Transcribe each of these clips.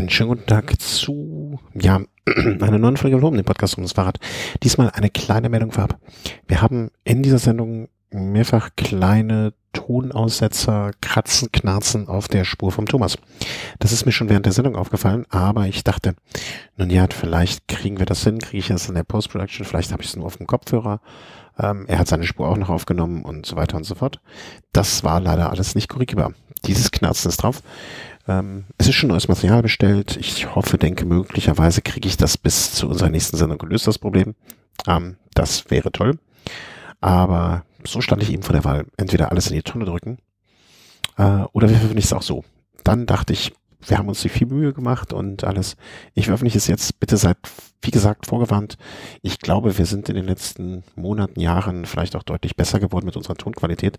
Einen schönen guten Tag zu, ja, einer neuen Folge Loben, dem Podcast um das Fahrrad. Diesmal eine kleine Meldung vorab. Wir haben in dieser Sendung mehrfach kleine Tonaussetzer, Kratzen, Knarzen auf der Spur vom Thomas. Das ist mir schon während der Sendung aufgefallen, aber ich dachte, nun ja, vielleicht kriegen wir das hin, kriege ich das in der Post-Production, vielleicht habe ich es nur auf dem Kopfhörer. Ähm, er hat seine Spur auch noch aufgenommen und so weiter und so fort. Das war leider alles nicht korrigierbar. Dieses Knarzen ist drauf. Ähm, es ist schon neues Material bestellt. Ich hoffe, denke, möglicherweise kriege ich das bis zu unserer nächsten Sendung gelöst, das Problem. Ähm, das wäre toll. Aber so stand ich eben vor der Wahl. Entweder alles in die Tonne drücken äh, oder wir veröffentlichen es auch so. Dann dachte ich, wir haben uns viel Mühe gemacht und alles. Ich veröffentliche es jetzt. Bitte seid, wie gesagt, vorgewarnt. Ich glaube, wir sind in den letzten Monaten, Jahren vielleicht auch deutlich besser geworden mit unserer Tonqualität.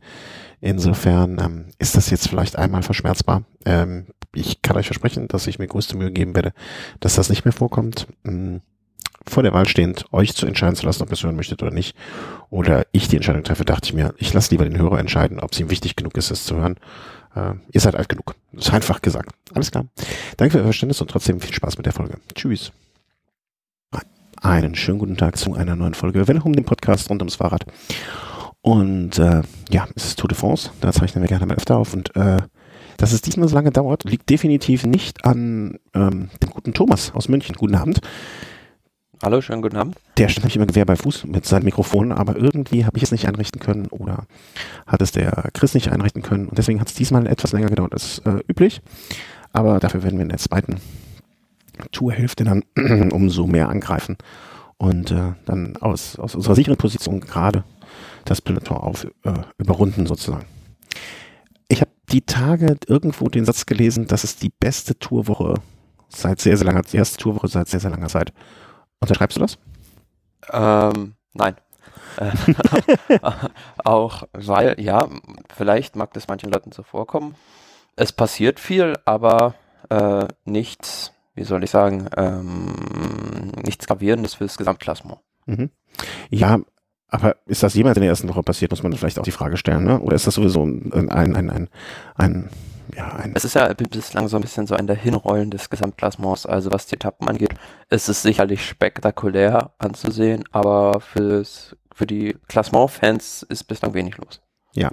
Insofern ähm, ist das jetzt vielleicht einmal verschmerzbar. Ähm, ich kann euch versprechen, dass ich mir größte Mühe geben werde, dass das nicht mehr vorkommt. Ähm, vor der Wahl stehend, euch zu entscheiden zu lassen, ob ihr es hören möchtet oder nicht. Oder ich die Entscheidung treffe, dachte ich mir, ich lasse lieber den Hörer entscheiden, ob es ihm wichtig genug ist, es zu hören. Äh, ihr seid alt genug. Das ist einfach gesagt. Alles klar. Danke für euer Verständnis und trotzdem viel Spaß mit der Folge. Tschüss. Einen schönen guten Tag zu einer neuen Folge Welcome, dem Podcast rund ums Fahrrad. Und äh, ja, es ist Tour de France. Da zeichnen wir gerne mal öfter auf. Und äh, dass es diesmal so lange dauert, liegt definitiv nicht an ähm, dem guten Thomas aus München. Guten Abend. Hallo, schönen guten Abend. Der stand nämlich immer Gewehr bei Fuß mit seinem Mikrofon, aber irgendwie habe ich es nicht einrichten können oder hat es der Chris nicht einrichten können. Und deswegen hat es diesmal etwas länger gedauert als äh, üblich. Aber dafür werden wir in der zweiten Tourhälfte dann umso mehr angreifen und äh, dann aus, aus unserer sicheren Position gerade das Peloton auf äh, überrunden sozusagen. Die Tage irgendwo den Satz gelesen, dass es die beste Tourwoche seit sehr, sehr langer, die erste Tourwoche seit sehr, sehr langer Zeit Unterschreibst du das? Ähm, nein. Äh, auch weil, ja, vielleicht mag das manchen Leuten so vorkommen. Es passiert viel, aber äh, nichts, wie soll ich sagen, ähm, nichts Gravierendes für das Gesamtklassement. Mhm. Ja, aber ist das jemals in der ersten Woche passiert, muss man vielleicht auch die Frage stellen, ne? Oder ist das sowieso ein, ein, ein, ein, ein ja, ein es ist ja bislang so ein bisschen so ein Dahinrollen des Gesamtklassements. Also was die Etappen angeht, ist es sicherlich spektakulär anzusehen, aber fürs, für die Klassement-Fans ist bislang wenig los. Ja,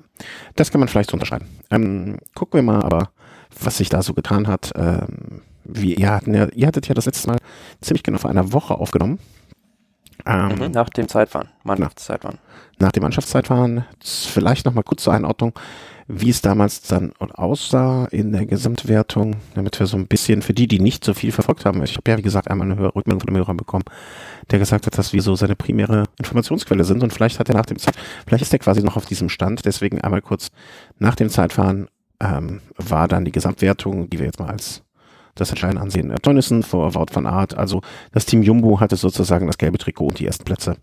das kann man vielleicht so unterschreiben. Ähm, gucken wir mal aber, was sich da so getan hat. Ähm, wie, ihr, hatten ja, ihr hattet ja das letzte Mal ziemlich genau vor einer Woche aufgenommen. Ähm, mhm, nach dem Zeitfahren, Mannschaftszeitfahren. Nach, dem Mannschaftszeitfahren, vielleicht nochmal kurz zur Einordnung wie es damals dann aussah in der Gesamtwertung, damit wir so ein bisschen, für die, die nicht so viel verfolgt haben, ich habe ja, wie gesagt, einmal eine Rückmeldung von dem Hörer bekommen, der gesagt hat, dass wir so seine primäre Informationsquelle sind und vielleicht hat er nach dem Zeit, vielleicht ist er quasi noch auf diesem Stand, deswegen einmal kurz nach dem Zeitfahren ähm, war dann die Gesamtwertung, die wir jetzt mal als das Entscheidende ansehen. Tönnissen vor Wout van Art, also das Team Jumbo hatte sozusagen das gelbe Trikot und die ersten Plätze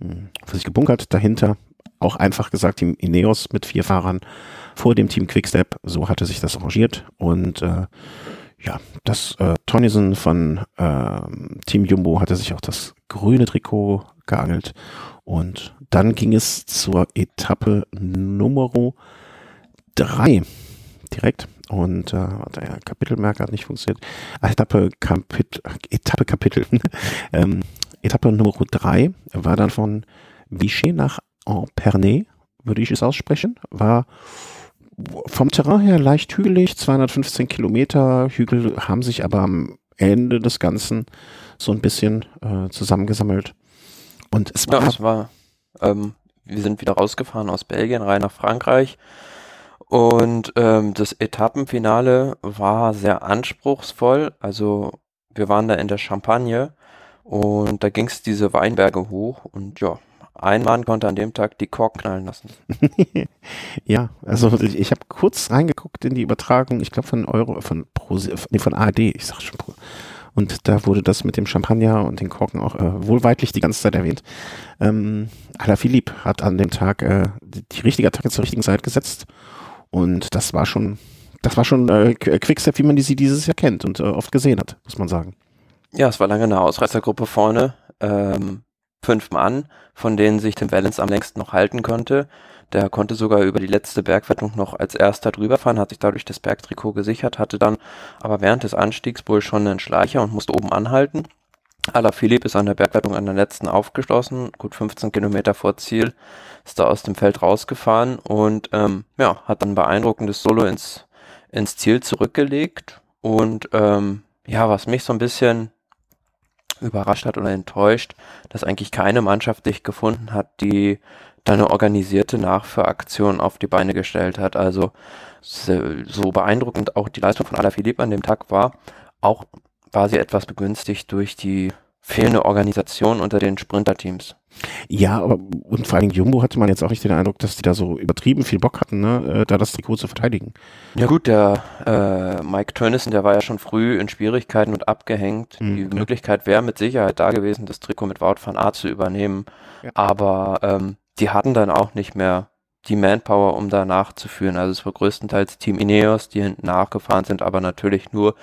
hm, für sich gebunkert. Dahinter auch einfach gesagt Team Ineos mit vier Fahrern vor dem Team Quickstep. So hatte sich das arrangiert und äh, ja, das äh, Tonnison von äh, Team Jumbo hatte sich auch das grüne Trikot geangelt und dann ging es zur Etappe Nummer drei direkt und äh, der Kapitelmerker hat nicht funktioniert. Etappe Kapitel, Etappe Kapitel. ähm, Etappe Nummer drei war dann von Vichy nach en Pernay, würde ich es aussprechen, war vom Terrain her leicht hügelig, 215 Kilometer. Hügel haben sich aber am Ende des Ganzen so ein bisschen äh, zusammengesammelt. Und es war, ja, es war ähm, wir sind wieder rausgefahren aus Belgien rein nach Frankreich. Und ähm, das Etappenfinale war sehr anspruchsvoll. Also wir waren da in der Champagne und da ging es diese Weinberge hoch und ja, ein Mann konnte an dem Tag die Kork knallen lassen. ja, also ich, ich habe kurz reingeguckt in die Übertragung, ich glaube von Euro, von Pro, nee, von ARD, ich sag schon Pro. Und da wurde das mit dem Champagner und den Korken auch äh, wohlweitlich die ganze Zeit erwähnt. Ähm, Philipp hat an dem Tag äh, die, die richtige Attacke zur richtigen Zeit gesetzt. Und das war schon, das war schon äh, Quickstep, wie man die, sie dieses Jahr kennt und äh, oft gesehen hat, muss man sagen. Ja, es war lange eine Ausreißergruppe vorne. Ähm, fünf Mann, von denen sich Tim Valens am längsten noch halten konnte. Der konnte sogar über die letzte Bergwertung noch als erster drüber fahren, hat sich dadurch das Bergtrikot gesichert, hatte dann aber während des Anstiegs wohl schon einen Schleicher und musste oben anhalten. Alaphilippe ist an der Bergwertung an der letzten aufgeschlossen, gut 15 Kilometer vor Ziel, ist da aus dem Feld rausgefahren und ähm, ja, hat dann beeindruckendes Solo ins, ins Ziel zurückgelegt. Und ähm, ja, was mich so ein bisschen überrascht hat oder enttäuscht, dass eigentlich keine Mannschaft dich gefunden hat, die da eine organisierte Nachführaktion auf die Beine gestellt hat. Also so beeindruckend auch die Leistung von Alaphilippe an dem Tag war, auch war sie etwas begünstigt durch die fehlende Organisation unter den Sprinterteams. Ja, aber und vor allem Jumbo hatte man jetzt auch nicht den Eindruck, dass die da so übertrieben viel Bock hatten, ne, äh, da das Trikot zu verteidigen. Ja gut, der äh, Mike Tönnissen, der war ja schon früh in Schwierigkeiten und abgehängt. Mhm, die ja. Möglichkeit wäre mit Sicherheit da gewesen, das Trikot mit Wout van Aert zu übernehmen. Ja. Aber ähm, die hatten dann auch nicht mehr die Manpower, um da nachzuführen. Also es war größtenteils Team Ineos, die hinten nachgefahren sind, aber natürlich nur,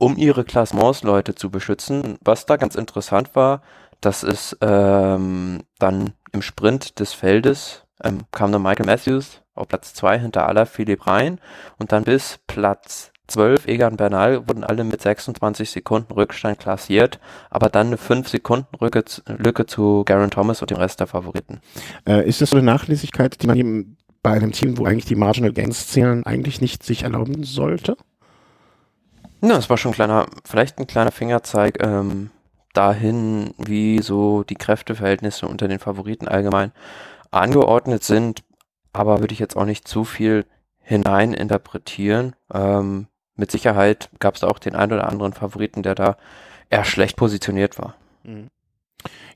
um ihre Klassementsleute zu beschützen. Was da ganz interessant war, dass es ähm, dann im Sprint des Feldes ähm, kam dann Michael Matthews auf Platz 2 hinter aller Philipp rein und dann bis Platz 12 Egan Bernal wurden alle mit 26 Sekunden Rückstand klassiert, aber dann eine 5 Sekunden Lücke, Lücke zu Garen Thomas und dem Rest der Favoriten. Äh, ist das so eine Nachlässigkeit, die man eben bei einem Team, wo eigentlich die Marginal Gains zählen, eigentlich nicht sich erlauben sollte? Ja, es war schon ein kleiner, vielleicht ein kleiner Fingerzeig ähm, dahin, wie so die Kräfteverhältnisse unter den Favoriten allgemein angeordnet sind, aber würde ich jetzt auch nicht zu viel hinein interpretieren. Ähm, mit Sicherheit gab es auch den einen oder anderen Favoriten, der da eher schlecht positioniert war. Mhm.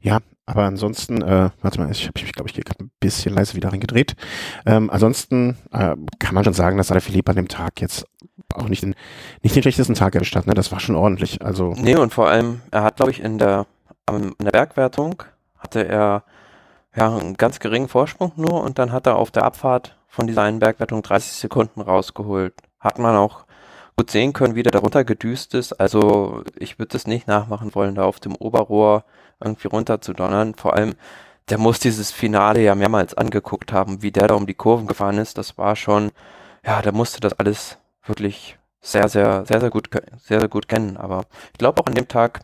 Ja, aber ansonsten, äh, warte mal, ich habe mich, glaube ich, gerade ein bisschen leise wieder reingedreht. Ähm, ansonsten äh, kann man schon sagen, dass Philipp an dem Tag jetzt auch nicht den, nicht den schlechtesten Tag erwischt hat. Ne? Das war schon ordentlich. Also nee, und vor allem, er hat, glaube ich, in der, in der Bergwertung hatte er ja einen ganz geringen Vorsprung nur und dann hat er auf der Abfahrt von dieser einen Bergwertung 30 Sekunden rausgeholt. Hat man auch gut sehen können, wie der darunter gedüst ist. Also ich würde es nicht nachmachen wollen, da auf dem Oberrohr irgendwie runter zu donnern. Vor allem, der muss dieses Finale ja mehrmals angeguckt haben, wie der da um die Kurven gefahren ist. Das war schon, ja, der musste das alles wirklich sehr, sehr, sehr, sehr gut, sehr, sehr gut kennen. Aber ich glaube auch an dem Tag,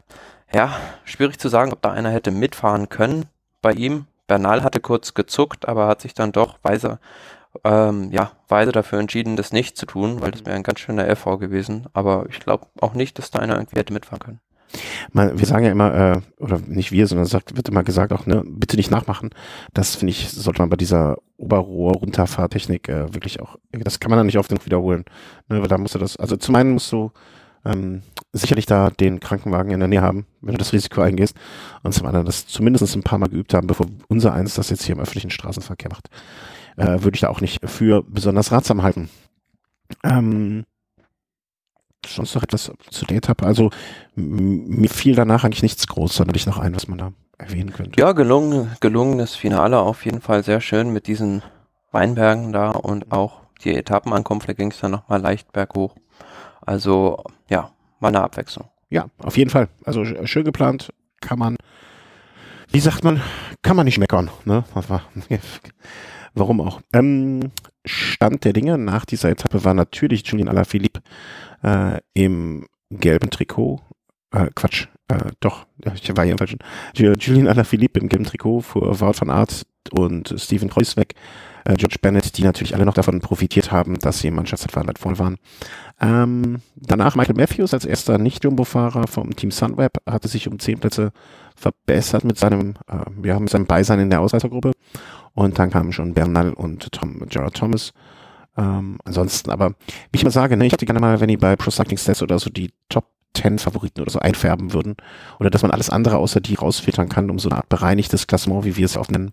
ja, schwierig zu sagen, ob da einer hätte mitfahren können bei ihm. Bernal hatte kurz gezuckt, aber hat sich dann doch weise ähm, ja, weise dafür entschieden, das nicht zu tun, weil das wäre ein ganz schöner LV gewesen. Aber ich glaube auch nicht, dass da einer irgendwie hätte mitfahren können. Man, wir sagen ja immer, äh, oder nicht wir, sondern sagt, wird immer gesagt auch, ne, bitte nicht nachmachen. Das finde ich, sollte man bei dieser Oberrohr-Runterfahrtechnik äh, wirklich auch, das kann man dann nicht oft genug wiederholen. Ne, weil da musst du das, also zum einen musst du ähm, sicherlich da den Krankenwagen in der Nähe haben, wenn du das Risiko eingehst. Und zum anderen das zumindest ein paar Mal geübt haben, bevor unser eins das jetzt hier im öffentlichen Straßenverkehr macht äh, würde ich da auch nicht für besonders ratsam halten. Ähm, sonst noch etwas zu der Etappe. Also mir fiel danach eigentlich nichts groß, sondern ich noch ein, was man da erwähnen könnte. Ja, gelungen, gelungenes Finale auf jeden Fall sehr schön mit diesen Weinbergen da und auch die Etappenankunft, da ging es dann nochmal leicht berghoch. Also ja, mal eine Abwechslung. Ja, auf jeden Fall. Also schön geplant, kann man, wie sagt man, kann man nicht meckern. Ne? Warum auch? Ähm, Stand der Dinge nach dieser Etappe war natürlich Julian Alaphilippe äh, im gelben Trikot. Äh, Quatsch, äh, doch, ich war hier im falschen. Julian Alaphilippe im gelben Trikot vor Wout van Aert und Steven Kreuzweg, äh, George Bennett, die natürlich alle noch davon profitiert haben, dass sie im Mannschaftszeitfahren voll waren. Ähm, danach Michael Matthews als erster Nicht-Jumbo-Fahrer vom Team Sunweb hatte sich um zehn Plätze verbessert mit seinem, äh, ja, mit seinem Beisein in der Ausreißergruppe und dann kamen schon Bernal und Tom, Gerard Thomas. Ähm, ansonsten, aber wie ich mal sage, ne, ich hätte gerne mal, wenn die bei Pro Cycling Stats oder so die Top 10 Favoriten oder so einfärben würden. Oder dass man alles andere außer die rausfiltern kann, um so eine Art bereinigtes Klassement, wie wir es auch nennen.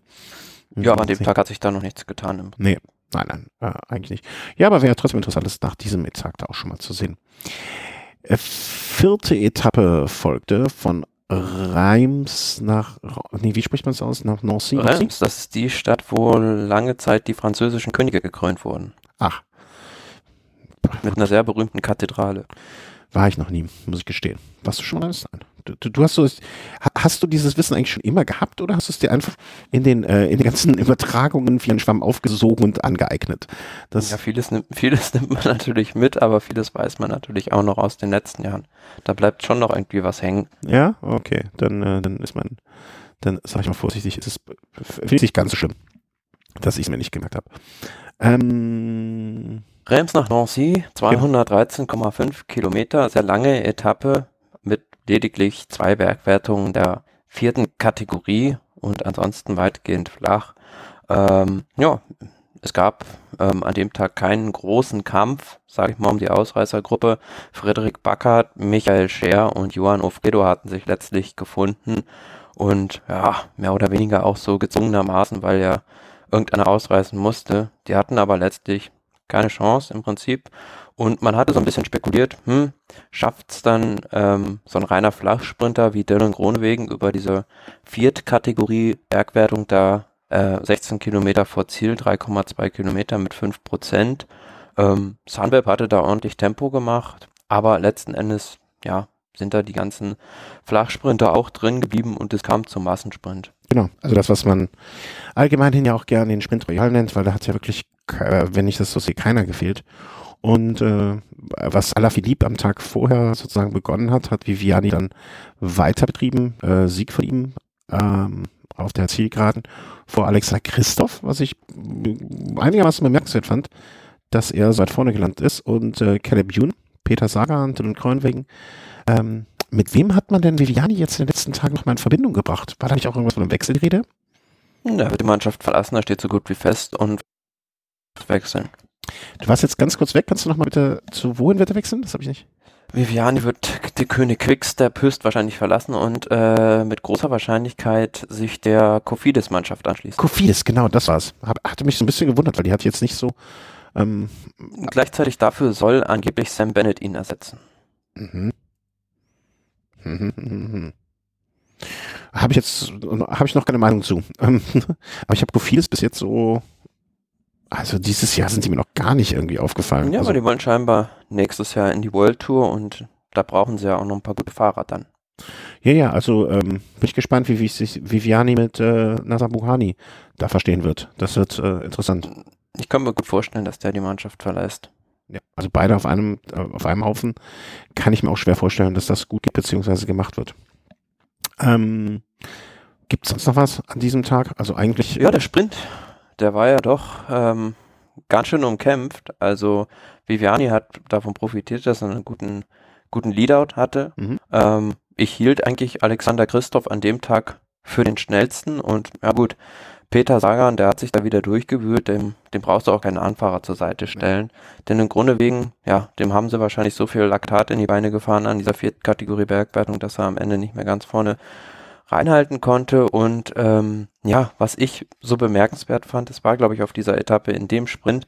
Ja, aber an dem Tag hat sich da noch nichts getan. Nee, nein, nein, äh, eigentlich nicht. Ja, aber wäre trotzdem interessant, das nach diesem Tag da auch schon mal zu sehen. Äh, vierte Etappe folgte von Reims nach, nee, wie spricht man es aus? Nach Nancy? Reims, das ist die Stadt, wo lange Zeit die französischen Könige gekrönt wurden. Ach. Mit einer sehr berühmten Kathedrale. War ich noch nie, muss ich gestehen. Warst du schon mal Nein. du, du hast so, hast du dieses Wissen eigentlich schon immer gehabt oder hast du es dir einfach in den, äh, in den ganzen Übertragungen wie ein Schwamm aufgesogen und angeeignet? Das ja, vieles nimmt, vieles nimmt man natürlich mit, aber vieles weiß man natürlich auch noch aus den letzten Jahren. Da bleibt schon noch irgendwie was hängen. Ja, okay, dann, äh, dann ist man, dann sage ich mal vorsichtig, ist es, finde ich nicht ganz so schlimm, dass ich es mir nicht gemerkt habe. Ähm, Reims nach Nancy, 213,5 Kilometer, sehr lange Etappe mit lediglich zwei Bergwertungen der vierten Kategorie und ansonsten weitgehend flach. Ähm, ja, es gab ähm, an dem Tag keinen großen Kampf, sage ich mal, um die Ausreißergruppe. Frederik Backert, Michael Scher und Johann Ofredo hatten sich letztlich gefunden und ja, mehr oder weniger auch so gezwungenermaßen, weil ja irgendeiner ausreißen musste. Die hatten aber letztlich keine Chance im Prinzip. Und man hatte so ein bisschen spekuliert, hm, schafft's dann ähm, so ein reiner Flachsprinter wie Dylan Gronewegen über diese Viertkategorie Bergwertung da äh, 16 Kilometer vor Ziel, 3,2 Kilometer mit 5 Prozent. Ähm, Sunweb hatte da ordentlich Tempo gemacht, aber letzten Endes, ja, sind da die ganzen Flachsprinter auch drin geblieben und es kam zum Massensprint. Genau, also das, was man allgemein ja auch gerne den Sprint Royal nennt, weil da hat ja wirklich, wenn ich das so sehe, keiner gefehlt. Und äh, was Alaphilippe am Tag vorher sozusagen begonnen hat, hat Viviani dann weiter betrieben, äh, Sieg für ihn ähm, auf der Zielgeraden vor Alexander Christoph, was ich einigermaßen bemerkenswert fand, dass er so weit vorne gelandet ist und äh, Caleb Youn, Peter Sagan, Dylan Kreunwegen ähm, mit wem hat man denn Viviani jetzt in den letzten Tagen nochmal in Verbindung gebracht? War da nicht auch irgendwas von einem Wechsel die Rede? Da wird die Mannschaft verlassen, da steht so gut wie fest und wechseln. Du warst jetzt ganz kurz weg, kannst du nochmal bitte zu wohin wird er wechseln? Das habe ich nicht. Viviani wird die König Quickstep höchstwahrscheinlich verlassen und äh, mit großer Wahrscheinlichkeit sich der Kofidis-Mannschaft anschließen. Kofidis, genau, das war's. Hab, hatte mich so ein bisschen gewundert, weil die hat jetzt nicht so. Ähm, Gleichzeitig dafür soll angeblich Sam Bennett ihn ersetzen. Mhm. Habe ich jetzt, habe ich noch keine Meinung zu. Aber ich habe vieles bis jetzt so, also dieses Jahr sind sie mir noch gar nicht irgendwie aufgefallen. Ja, also, aber die wollen scheinbar nächstes Jahr in die World Tour und da brauchen sie ja auch noch ein paar gute Fahrer dann. Ja, ja, also ähm, bin ich gespannt, wie, wie sich Viviani mit äh, Nasser Buhani da verstehen wird. Das wird äh, interessant. Ich kann mir gut vorstellen, dass der die Mannschaft verlässt. Ja, also beide auf einem, äh, auf einem Haufen kann ich mir auch schwer vorstellen, dass das gut geht, beziehungsweise gemacht wird. Ähm, Gibt es sonst noch was an diesem Tag? Also eigentlich. Ja, der Sprint, der war ja doch ähm, ganz schön umkämpft. Also Viviani hat davon profitiert, dass er einen guten, guten Leadout hatte. Mhm. Ähm, ich hielt eigentlich Alexander Christoph an dem Tag für den schnellsten und ja gut, Peter Sagan, der hat sich da wieder durchgewühlt, dem, dem brauchst du auch keinen Anfahrer zur Seite stellen. Denn im Grunde wegen, ja, dem haben sie wahrscheinlich so viel Laktat in die Beine gefahren an dieser vierten Kategorie Bergwertung, dass er am Ende nicht mehr ganz vorne reinhalten konnte. Und ähm, ja, was ich so bemerkenswert fand, das war, glaube ich, auf dieser Etappe in dem Sprint,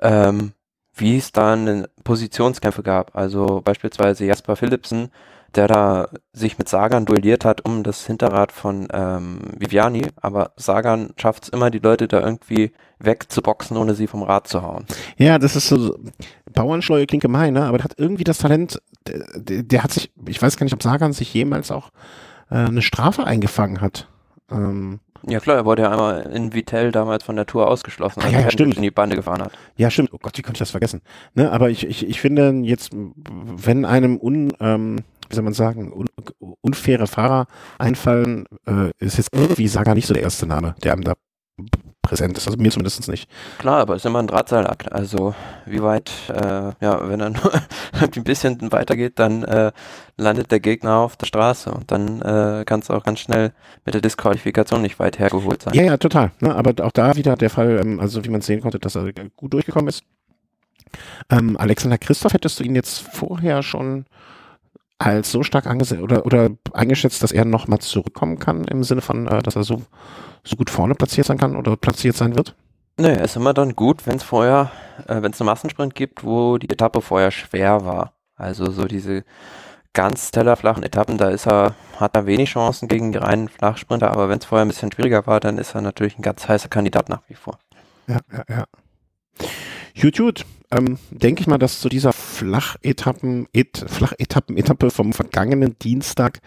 ähm, wie es dann Positionskämpfe gab. Also beispielsweise Jasper Philipsen der da sich mit Sagan duelliert hat um das Hinterrad von ähm, Viviani, aber Sagan schafft es immer, die Leute da irgendwie wegzuboxen, ohne sie vom Rad zu hauen. Ja, das ist so, Bauernschleue klingt gemein, ne? aber der hat irgendwie das Talent, der, der, hat sich, ich weiß gar nicht, ob Sagan sich jemals auch äh, eine Strafe eingefangen hat. Ähm, ja klar, er wurde ja einmal in Vitell damals von der Tour ausgeschlossen, als ah, ja, ja, stimmt. in die Bande gefahren hat. Ja, stimmt. Oh Gott, wie konnte ich das vergessen? Ne, aber ich, ich, ich finde jetzt, wenn einem un, ähm, wie soll man sagen, un, unfaire Fahrer einfallen, äh, ist jetzt irgendwie Saga nicht so der erste Name, der einem da präsent ist. Also mir zumindest nicht. Klar, aber es ist immer ein Drahtseilakt. Also wie weit, äh, ja, wenn er nur ein bisschen weitergeht, dann äh, landet der Gegner auf der Straße und dann äh, kann es auch ganz schnell mit der Disqualifikation nicht weit hergeholt sein. Ja, ja, total. Ne? Aber auch da wieder der Fall, ähm, also wie man sehen konnte, dass er gut durchgekommen ist. Ähm, Alexander Christoph, hättest du ihn jetzt vorher schon als so stark angesehen oder, oder eingeschätzt, dass er nochmal zurückkommen kann im Sinne von, äh, dass er so, so gut vorne platziert sein kann oder platziert sein wird? Nee, ist immer dann gut, wenn es vorher, äh, wenn es einen Massensprint gibt, wo die Etappe vorher schwer war. Also so diese ganz tellerflachen Etappen, da ist er, hat er wenig Chancen gegen die reinen Flachsprinter, aber wenn es vorher ein bisschen schwieriger war, dann ist er natürlich ein ganz heißer Kandidat nach wie vor. Ja, ja, ja. Gut, gut. Ähm, denke ich mal, dass zu dieser Flachetappen, Et, Flachetappen-Etappe vom vergangenen Dienstag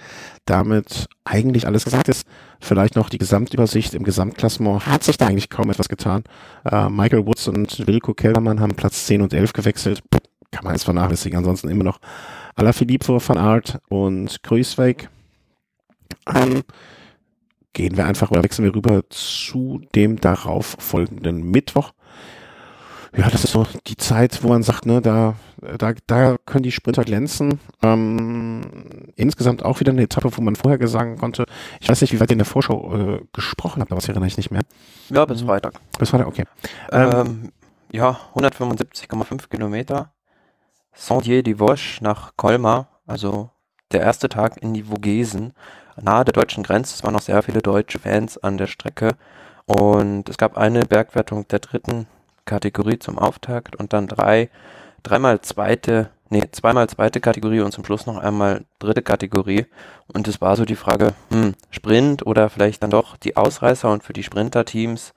damit eigentlich alles gesagt ist. Vielleicht noch die Gesamtübersicht im Gesamtklassement. Hat sich da eigentlich kaum etwas getan. Äh, Michael Woods und Wilko Kellermann haben Platz 10 und 11 gewechselt. Kann man jetzt vernachlässigen. Ansonsten immer noch Alaphilippe vor Van Aert und Kruiswijk. Ähm, gehen wir einfach oder wechseln wir rüber zu dem darauf folgenden Mittwoch. Ja, das ist so die Zeit, wo man sagt, ne, da, da, da können die Sprinter glänzen. Ähm, insgesamt auch wieder eine Etappe, wo man vorher sagen konnte, ich weiß nicht, wie weit ihr in der Vorschau äh, gesprochen habt, aber das erinnere ich nicht mehr. Ja, bis Freitag. Bis Freitag, okay. Ähm, ähm, ja, 175,5 Kilometer. Saint-Dié-de-Vosges nach Colmar, also der erste Tag in die Vogesen, nahe der deutschen Grenze. Es waren noch sehr viele deutsche Fans an der Strecke. Und es gab eine Bergwertung der dritten Kategorie zum Auftakt und dann drei, dreimal zweite, nee, zweimal zweite Kategorie und zum Schluss noch einmal dritte Kategorie. Und es war so die Frage, hm, Sprint oder vielleicht dann doch die Ausreißer und für die Sprinterteams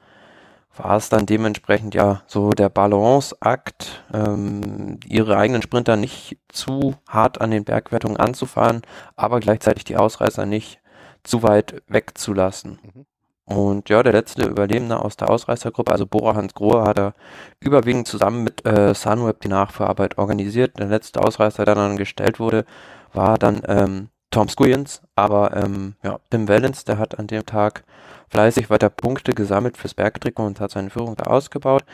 war es dann dementsprechend ja so der Balanceakt, ähm, ihre eigenen Sprinter nicht zu hart an den Bergwertungen anzufahren, aber gleichzeitig die Ausreißer nicht zu weit wegzulassen. Mhm. Und ja, der letzte Überlebende aus der Ausreißergruppe, also Bora Hans Grohe, hat er überwiegend zusammen mit äh, Sunweb die Nachfahrarbeit organisiert. Der letzte Ausreißer, der dann gestellt wurde, war dann ähm, Tom Squillens, aber ähm, ja, Tim Wellens, der hat an dem Tag fleißig weiter Punkte gesammelt fürs Bergtrikot und hat seine Führung da ausgebaut.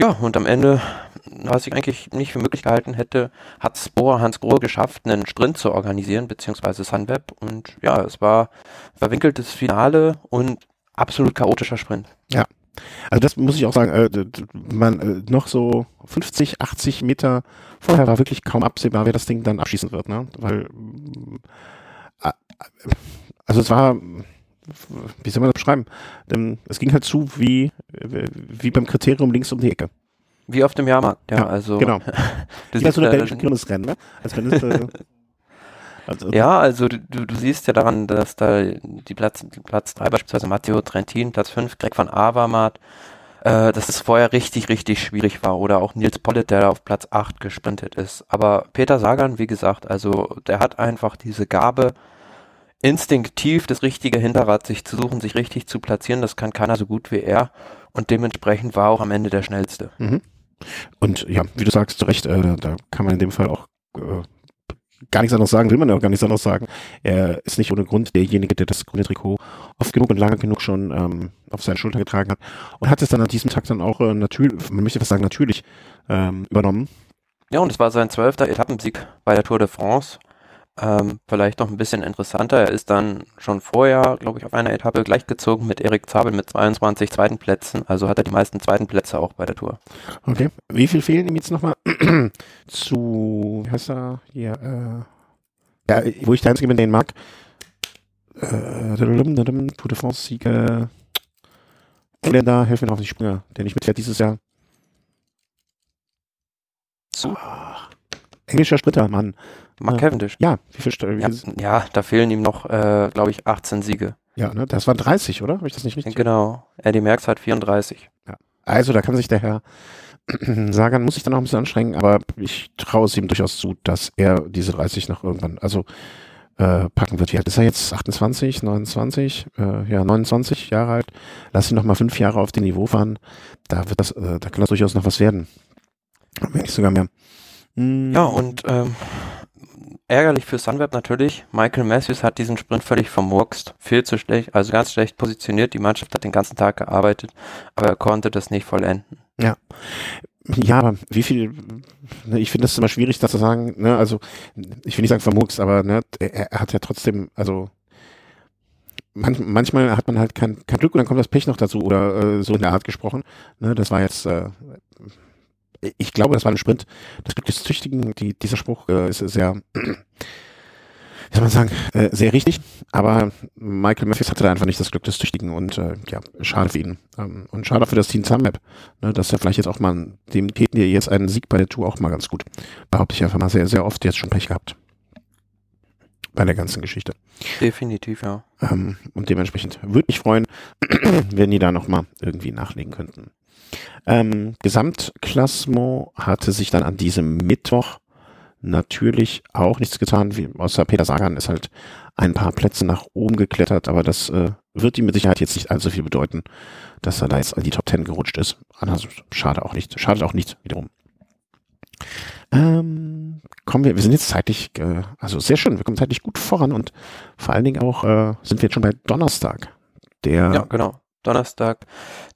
Ja, und am Ende, was ich eigentlich nicht für möglich gehalten hätte, hat Bora Hans Grohe geschafft, einen Sprint zu organisieren, beziehungsweise Sunweb. Und ja, es war verwinkeltes Finale und absolut chaotischer Sprint. Ja. Also das muss ich auch sagen, äh, man äh, noch so 50, 80 Meter vorher war wirklich kaum absehbar, wer das Ding dann abschießen wird, ne? Weil äh, also es war wie soll man das beschreiben? Ähm, es ging halt zu wie, wie beim Kriterium links um die Ecke. Wie auf dem Jahrmarkt, ja, ja also. Genau. das ist so eine belgische Kirmesrennen, ne? Als wenn es, äh, also, ja, also du, du siehst ja daran, dass da die Platz, Platz 3 beispielsweise Matteo Trentin, Platz 5 Greg van Avermaet, äh, dass es vorher richtig, richtig schwierig war. Oder auch Nils Pollitt, der auf Platz 8 gesprintet ist. Aber Peter Sagan, wie gesagt, also der hat einfach diese Gabe, instinktiv das richtige Hinterrad sich zu suchen, sich richtig zu platzieren. Das kann keiner so gut wie er. Und dementsprechend war auch am Ende der schnellste. Mhm. Und ja, wie du sagst, zu Recht, äh, da kann man in dem Fall auch äh, gar nichts anderes sagen, will man ja auch gar nichts anderes sagen. Er ist nicht ohne Grund derjenige, der das grüne Trikot oft genug und lange genug schon ähm, auf seine Schulter getragen hat und hat es dann an diesem Tag dann auch äh, natürlich, man möchte fast sagen natürlich, ähm, übernommen. Ja, und es war sein zwölfter Etappensieg bei der Tour de France. Ähm, vielleicht noch ein bisschen interessanter, er ist dann schon vorher, glaube ich, auf einer Etappe gleichgezogen mit Erik Zabel mit 22 zweiten Plätzen. Also hat er die meisten zweiten Plätze auch bei der Tour. Okay. Wie viel fehlen ihm jetzt nochmal zu, wie heißt er hier, äh, ja, wo ich der Einzige bin, den mag. Äh, Tour de France-Sieger. Engländer, helfen mir noch auf die Sprünge, der nicht mitfährt dieses Jahr. Zu? Oh, englischer Sprinter, Mann. Mark Cavendish. Ja, wie viel, wie ja, ja, da fehlen ihm noch, äh, glaube ich, 18 Siege. Ja, ne, das waren 30, oder? Habe ich das nicht richtig? Genau. Eddie Merckx hat 34. Ja. Also da kann sich der Herr Sagan, muss sich dann noch ein bisschen anstrengen, aber ich traue es ihm durchaus zu, dass er diese 30 noch irgendwann, also äh, packen wird. Wie alt ist er jetzt? 28, 29? Äh, ja, 29 Jahre alt. Lass ihn noch mal fünf Jahre auf dem Niveau fahren. Da wird das, äh, da kann das durchaus noch was werden. Wenn nicht sogar mehr. Ja, und ähm, ärgerlich für Sunweb natürlich. Michael Matthews hat diesen Sprint völlig vermurkst. Viel zu schlecht, also ganz schlecht positioniert. Die Mannschaft hat den ganzen Tag gearbeitet, aber er konnte das nicht vollenden. Ja. Ja, aber wie viel, ne, ich finde das immer schwierig, das zu sagen, ne, also, ich will nicht sagen vermurkst, aber, ne, er, er hat ja trotzdem, also, man, manchmal hat man halt kein, kein Glück und dann kommt das Pech noch dazu oder äh, so in der Art gesprochen. Ne, das war jetzt, äh, ich glaube, das war ein Sprint. Das Glück des Züchtigen, die, dieser Spruch äh, ist sehr, wie soll man sagen, äh, sehr richtig. Aber Michael Matthews hatte da einfach nicht das Glück des Züchtigen und äh, ja, schade für ihn. Ähm, und schade für das Team Sunmap, ne, dass er vielleicht jetzt auch mal, dem täten dir jetzt einen Sieg bei der Tour auch mal ganz gut. Behaupte ich einfach mal sehr, sehr oft jetzt schon Pech gehabt. Bei der ganzen Geschichte. Definitiv, ja. Ähm, und dementsprechend würde mich freuen, wenn die da nochmal irgendwie nachlegen könnten. Ähm, Gesamtklassement hatte sich dann an diesem Mittwoch natürlich auch nichts getan, wie außer Peter Sagan ist halt ein paar Plätze nach oben geklettert, aber das äh, wird ihm mit Sicherheit jetzt nicht allzu viel bedeuten, dass er da jetzt in die Top Ten gerutscht ist. Also, schade auch nicht, schadet auch nicht wiederum. Ähm, kommen wir, wir sind jetzt zeitlich, äh, also sehr schön, wir kommen zeitlich gut voran und vor allen Dingen auch äh, sind wir jetzt schon bei Donnerstag. Der Ja, genau. Donnerstag,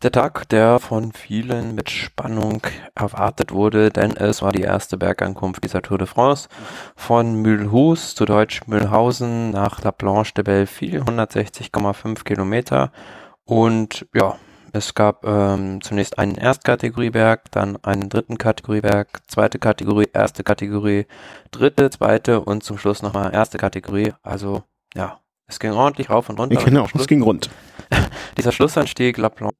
der Tag, der von vielen mit Spannung erwartet wurde, denn es war die erste Bergankunft dieser Tour de France von Mulhouse, zu Deutsch Mühlhausen, nach La Planche de Belleville, 160,5 Kilometer. Und ja, es gab ähm, zunächst einen Erstkategorieberg, dann einen dritten Kategorieberg, zweite Kategorie, erste Kategorie, dritte, zweite und zum Schluss nochmal erste Kategorie. Also ja, es ging ordentlich rauf und runter. genau, Und zum es ging rund. dieser Schlussanstieg La Planche,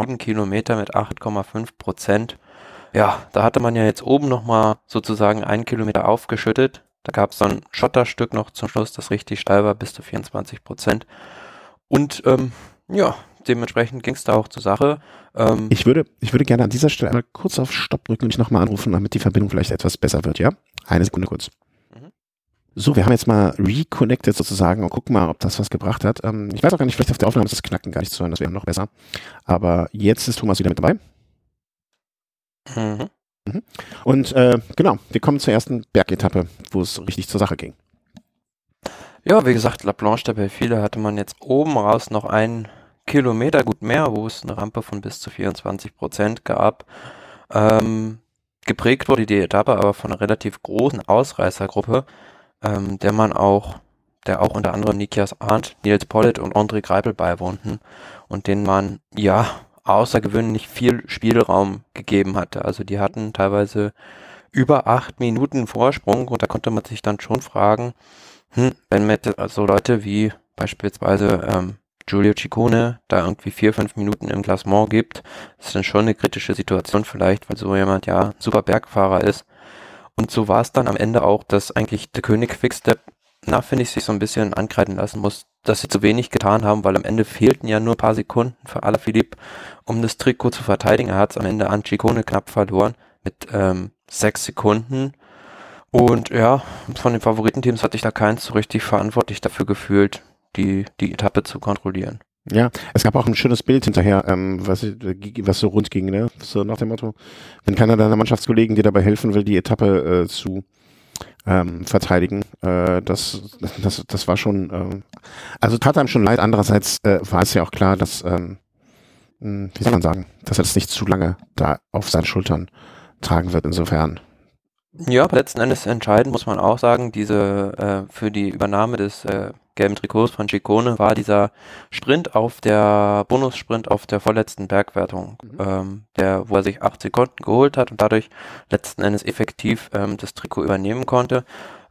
7 Kilometer mit 8,5 Prozent. Ja, da hatte man ja jetzt oben nochmal sozusagen einen Kilometer aufgeschüttet. Da gab es so ein Schotterstück noch zum Schluss, das richtig steil war, bis zu 24 Prozent. Und ähm, ja, dementsprechend ging es da auch zur Sache. Ähm, Ich würde, ich würde gerne an dieser Stelle einmal kurz auf Stopp drücken und dich nochmal anrufen, damit die Verbindung vielleicht etwas besser wird, ja? Eine Sekunde kurz. Mhm. So, wir haben jetzt mal reconnected sozusagen und gucken mal, ob das was gebracht hat. Ähm, ich weiß auch gar nicht, vielleicht auf der Aufnahme ist das Knacken gar nicht zu hören, das wäre noch besser. Aber jetzt ist Thomas wieder mit dabei. mhm. Und äh, genau, wir kommen zur ersten Bergetappe, wo es richtig zur Sache ging. Ja, wie gesagt, La Planche de Belleville hatte man jetzt oben raus noch einen Kilometer, gut mehr, wo es eine Rampe von bis zu 24 Prozent gab. Ähm, geprägt wurde die Etappe aber von einer relativ großen Ausreißergruppe, ähm, der man auch, der auch unter anderem Nikias Arndt, Nils Pollitt und André Greipel beiwohnten und denen man, ja, außergewöhnlich viel Spielraum gegeben hatte. Also die hatten teilweise über acht Minuten Vorsprung und da konnte man sich dann schon fragen, hm, wenn mit so Leute wie beispielsweise ähm, Giulio Ciccone da irgendwie vier, fünf Minuten im Klassement gibt, ist dann schon eine kritische Situation vielleicht, weil so jemand ja super Bergfahrer ist. Und so war es dann am Ende auch, dass eigentlich der König Quickstep, na, finde ich, sich so ein bisschen ankreiden lassen muss, dass sie zu wenig getan haben, weil am Ende fehlten ja nur ein paar Sekunden für Alaphilippe, um das Trikot zu verteidigen. Er hat es am Ende an Ciccone knapp verloren mit ähm, sechs Sekunden. Und ja, von den Favoritenteams hatte ich da keins so richtig verantwortlich dafür gefühlt, die, die Etappe zu kontrollieren. Ja, es gab auch ein schönes Bild hinterher, ähm, was, was so rund ging, ne? So nach dem Motto, wenn keiner deiner Mannschaftskollegen dir dabei helfen will, die Etappe äh, zu ähm, verteidigen, äh, das, das, das war schon, ähm, also tat einem schon leid. Andererseits äh, war es ja auch klar, dass, ähm, mh, wie soll man sagen, dass er das nicht zu lange da auf seinen Schultern tragen wird. Insofern, Ja, letzten Endes entscheidend muss man auch sagen, diese äh, für die Übernahme des äh, gelben Trikots von Ciccone war dieser Sprint auf der Bonussprint auf der vorletzten Bergwertung, Mhm. ähm, der, wo er sich acht Sekunden geholt hat und dadurch letzten Endes effektiv ähm, das Trikot übernehmen konnte.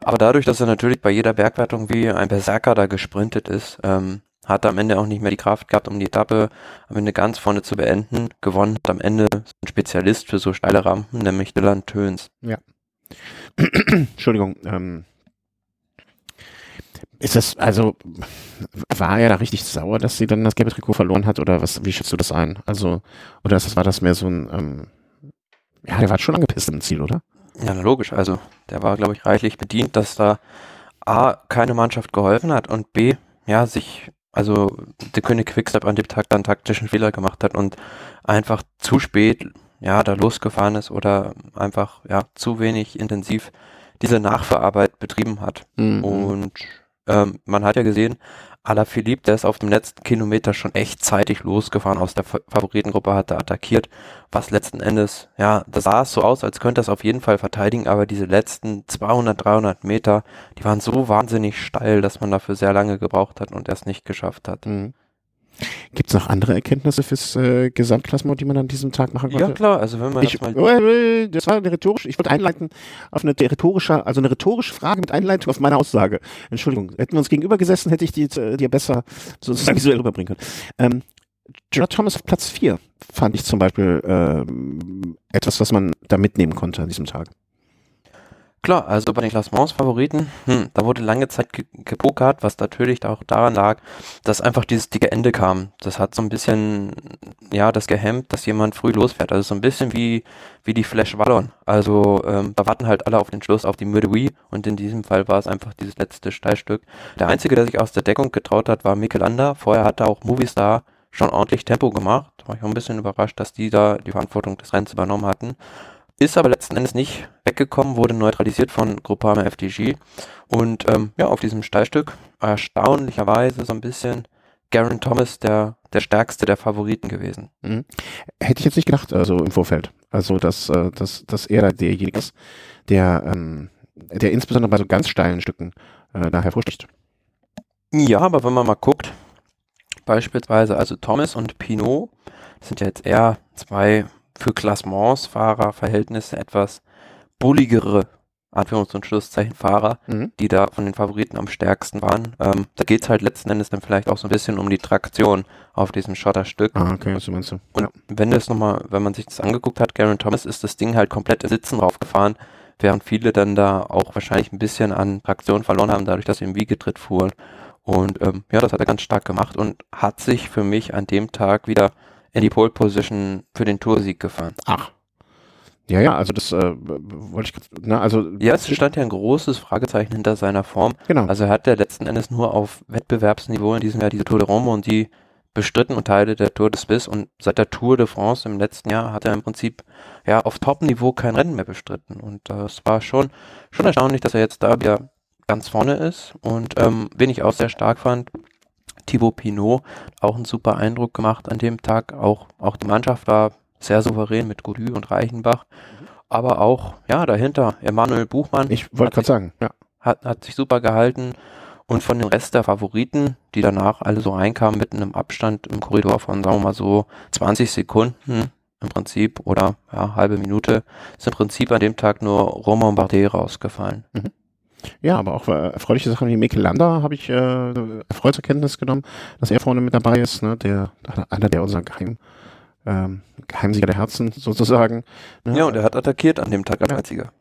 Aber dadurch, dass er natürlich bei jeder Bergwertung wie ein Berserker da gesprintet ist, ähm, hat er am Ende auch nicht mehr die Kraft gehabt, um die Etappe am Ende ganz vorne zu beenden. Gewonnen hat am Ende ein Spezialist für so steile Rampen, nämlich Dylan Töns. Entschuldigung, ähm, ist das, also, war er da richtig sauer, dass sie dann das gelbe Trikot verloren hat oder was, wie schätzt du das ein? Also, oder das, war das mehr so ein, ähm, ja, der war schon angepisst im Ziel, oder? Ja, logisch. Also, der war, glaube ich, reichlich bedient, dass da A, keine Mannschaft geholfen hat und B, ja, sich, also der König Quickstep an dem Tag dann taktischen Fehler gemacht hat und einfach zu spät, ja, da losgefahren ist oder einfach, ja, zu wenig intensiv diese Nachverarbeit betrieben hat. Mhm. Und ähm, man hat ja gesehen, Alaphilippe, der ist auf dem letzten Kilometer schon echt zeitig losgefahren aus der Fa- Favoritengruppe, hat er attackiert, was letzten Endes, ja, das sah es so aus, als könnte er es auf jeden Fall verteidigen, aber diese letzten 200, 300 Meter, die waren so wahnsinnig steil, dass man dafür sehr lange gebraucht hat und er es nicht geschafft hat. Mhm. Gibt es noch andere Erkenntnisse fürs äh, Gesamtklassement, die man an diesem Tag machen konnte? Ja klar, also wenn man Ich, das mal äh, das war eine rhetorische, ich wollte einleiten auf eine rhetorische, also eine rhetorische Frage mit Einleitung auf meine Aussage. Entschuldigung, hätten wir uns gegenüber gesessen, hätte ich die äh, dir besser sozusagen visuell rüberbringen können. Ähm, Gerard Thomas auf Platz 4 fand ich zum Beispiel ähm, etwas, was man da mitnehmen konnte an diesem Tag. Klar, also bei den Klassements-Favoriten, hm, da wurde lange Zeit ge gepokert, was natürlich auch daran lag, dass einfach dieses dicke Ende kam. Das hat so ein bisschen, ja, das gehemmt, dass jemand früh losfährt. Also so ein bisschen wie, wie die Flash Wallon. Also ähm, da warten halt alle auf den Schluss auf die Müde und in diesem Fall war es einfach dieses letzte Steilstück. Der Einzige, der sich aus der Deckung getraut hat, war Michelanda. Vorher hatte auch Movistar schon ordentlich Tempo gemacht. War ich auch ein bisschen überrascht, dass die da die Verantwortung des Rennens übernommen hatten ist aber letzten Endes nicht weggekommen, wurde neutralisiert von Groupama FDG und ähm, ja, auf diesem Steilstück erstaunlicherweise so ein bisschen Garen Thomas der, der stärkste der Favoriten gewesen. Mhm. Hätte ich jetzt nicht gedacht, also im Vorfeld. Also, dass, äh, dass, dass er derjenige ist, der, ähm, der insbesondere bei so ganz steilen Stücken äh, da hervorsticht. Ja, aber wenn man mal guckt, beispielsweise also Thomas und Pinot, sind ja jetzt eher zwei für Klassementsfahrer-Verhältnisse etwas bulligere Anführungs- und Schlusszeichen Fahrer, mhm. die da von den Favoriten am stärksten waren. Ähm, da geht es halt letzten Endes dann vielleicht auch so ein bisschen um die Traktion auf diesem Schotterstück. Ah, okay, was meinst du? Und ja. wenn das nochmal, wenn man sich das angeguckt hat, Garen Thomas ist das Ding halt komplett im Sitzen draufgefahren, während viele dann da auch wahrscheinlich ein bisschen an Traktion verloren haben, dadurch, dass sie im Wiegetritt fuhren. Und ähm, ja, das hat er ganz stark gemacht und hat sich für mich an dem Tag wieder in die Pole Position für den Toursieg gefahren. Ach. Ja, ja, also das äh, wollte ich, na, ne, also. Ja, es stand ja ein großes Fragezeichen hinter seiner Form. Genau. Also er hat ja letzten Endes nur auf Wettbewerbsniveau in diesem Jahr diese Tour de Rome und die bestritten und Teile der Tour de Suisse und seit der Tour de France im letzten Jahr hat er im Prinzip ja auf Top-Niveau kein Rennen mehr bestritten und das äh, war schon schon erstaunlich, dass er jetzt da wieder ganz vorne ist und ähm, wen ich auch sehr stark fand, Thibaut Pinot auch einen super Eindruck gemacht an dem Tag. Auch, auch die Mannschaft war sehr souverän mit Godu und Reichenbach. Aber auch, ja, dahinter Emanuel Buchmann. Ich wollte gerade sagen, ja. Hat, hat sich super gehalten. Und von den Rest der Favoriten, die danach alle so reinkamen, mit einem Abstand im Korridor von, sagen wir mal so, 20 Sekunden im Prinzip oder ja, halbe Minute, ist im Prinzip an dem Tag nur Romain Bardet rausgefallen. Mhm. Ja, aber auch äh, erfreuliche Sachen wie Mikel Landa habe ich äh, erfreut zur Kenntnis genommen, dass er vorne mit dabei ist, ne? der einer der unser Geheim, ähm, Geheimsieger der Herzen sozusagen. Ne? Ja, und er hat attackiert an dem Tag als ja. einziger.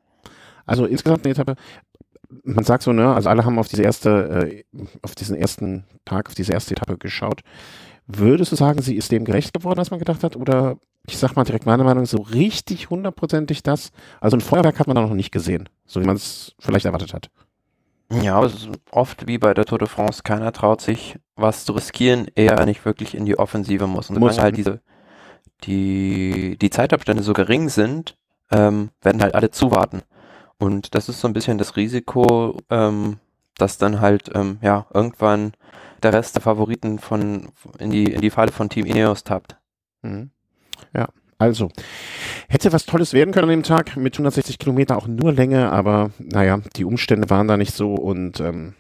Also insgesamt eine Etappe, man sagt so, ne, also alle haben auf diese erste, äh, auf diesen ersten Tag, auf diese erste Etappe geschaut. Würdest du sagen, sie ist dem gerecht geworden, als man gedacht hat? Oder ich sag mal direkt meine Meinung, so richtig hundertprozentig das. Also ein Feuerwerk hat man da noch nicht gesehen, so wie man es vielleicht erwartet hat. Ja, aber oft wie bei der Tour de France, keiner traut sich, was zu riskieren, eher nicht wirklich in die Offensive muss. Und muss halt diese, die, die Zeitabstände so gering sind, ähm, werden halt alle zuwarten. Und das ist so ein bisschen das Risiko, ähm, dass dann halt, ähm, ja, irgendwann der Rest der Favoriten von, in die, in die Falle von Team Ineos tappt. Mhm. Ja, also, hätte was Tolles werden können an dem Tag mit 160 Kilometer, auch nur Länge, aber naja, die Umstände waren da nicht so und ähm,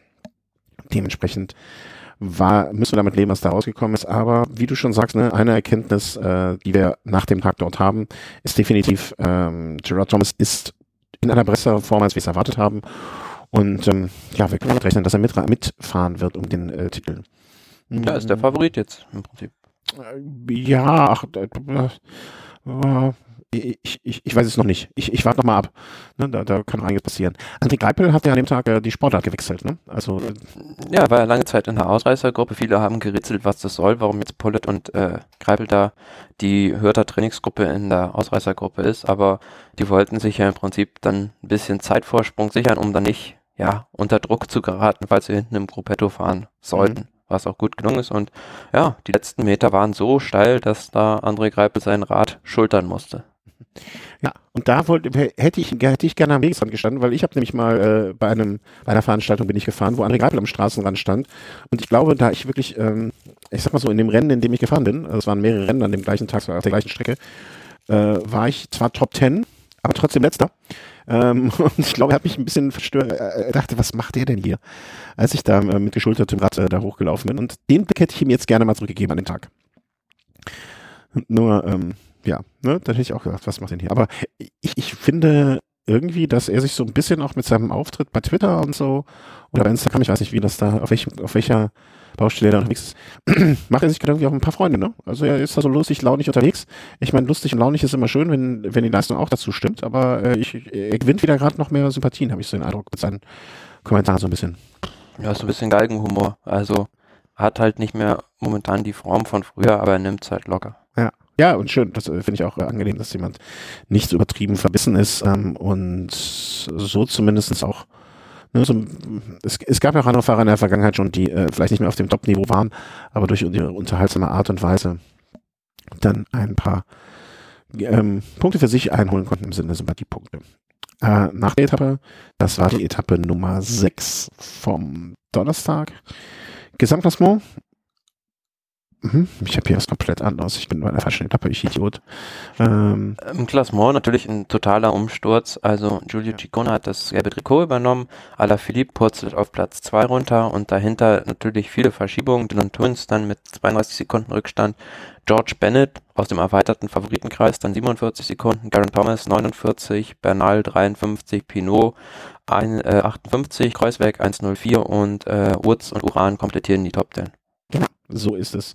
dementsprechend war, müssen wir damit leben, was da rausgekommen ist. Aber wie du schon sagst, ne, eine Erkenntnis, äh, die wir nach dem Tag dort haben, ist definitiv, ähm, Gerard Thomas ist in einer besseren Form, als wir es erwartet haben. Und ähm, ja, wir können damit rechnen, dass er mit, mitfahren wird um den äh, Titel. Ja, ist der Favorit jetzt im Prinzip. Ja, ach, äh, ich, ich, ich weiß es noch nicht. Ich, ich warte noch mal ab. Ne, da, da kann noch einiges passieren. André Greipel hat ja an dem Tag äh, die Sportart gewechselt. Ne? Also, äh, ja, war ja lange Zeit in der Ausreißergruppe. Viele haben geritzelt, was das soll, warum jetzt Pullet und äh, Greipel da die Hörter Trainingsgruppe in der Ausreißergruppe ist. Aber die wollten sich ja im Prinzip dann ein bisschen Zeitvorsprung sichern, um dann nicht ja, unter Druck zu geraten, falls sie hinten im Gruppetto fahren sollten. Mhm was auch gut gelungen ist. Und ja, die letzten Meter waren so steil, dass da André Greipel sein Rad schultern musste. Ja, und da wollte, hätte ich, hätte ich gerne am Wegesrand gestanden, weil ich habe nämlich mal äh, bei einem bei einer Veranstaltung bin ich gefahren, wo André Greipel am Straßenrand stand. Und ich glaube, da ich wirklich, ähm, ich sag mal so, in dem Rennen, in dem ich gefahren bin, also es waren mehrere Rennen an dem gleichen Tag, auf der gleichen Strecke, äh, war ich zwar Top Ten, aber trotzdem letzter. Ähm, und ich glaube, er hat mich ein bisschen verstört. Er dachte, was macht der denn hier? Als ich da äh, mit geschultertem Rad äh, da hochgelaufen bin. Und den Blick hätte ich ihm jetzt gerne mal zurückgegeben an den Tag. Nur, ähm, ja, ne, dann hätte ich auch gedacht, was macht denn hier? Aber ich, ich finde irgendwie, dass er sich so ein bisschen auch mit seinem Auftritt bei Twitter und so oder bei Instagram, ich weiß nicht, wie das da, auf, welchem, auf welcher Baustelle da unterwegs ist, macht er sich irgendwie auch ein paar Freunde, ne? Also er ist da so lustig, launig unterwegs. Ich meine, lustig und launig ist immer schön, wenn, wenn die Leistung auch dazu stimmt, aber äh, ich, er gewinnt wieder gerade noch mehr Sympathien, habe ich so den Eindruck, mit seinen Kommentaren so ein bisschen. Ja, so ein bisschen Galgenhumor. Also hat halt nicht mehr momentan die Form von früher, aber er nimmt es halt locker. Ja. Ja, und schön. Das äh, finde ich auch äh, angenehm, dass jemand nicht so übertrieben verbissen ist ähm, und so zumindest auch. Ne, so, es, es gab ja auch andere Fahrer in der Vergangenheit schon, die äh, vielleicht nicht mehr auf dem Top-Niveau waren, aber durch ihre unterhaltsame Art und Weise dann ein paar ähm, Punkte für sich einholen konnten im Sinne Sympathiepunkte. Äh, nach der Etappe, das war die Etappe Nummer 6 vom Donnerstag. Gesamtklassement Mhm. Ich habe hier was komplett anderes. Ich bin bei der falschen Etappe, ich Idiot. Ähm, Im Klassement natürlich ein totaler Umsturz. Also Giulio Ciccone hat das gelbe Trikot übernommen. Alaphilippe purzelt auf Platz 2 runter und dahinter natürlich viele Verschiebungen. Dylan Tuns dann mit 32 Sekunden Rückstand. George Bennett aus dem erweiterten Favoritenkreis dann 47 Sekunden. Garen Thomas 49, Bernal 53, Pinot ein, äh, 58, Kreuzweg 104 und äh, Woods und Uran komplettieren die Top 10. Genau, so ist es.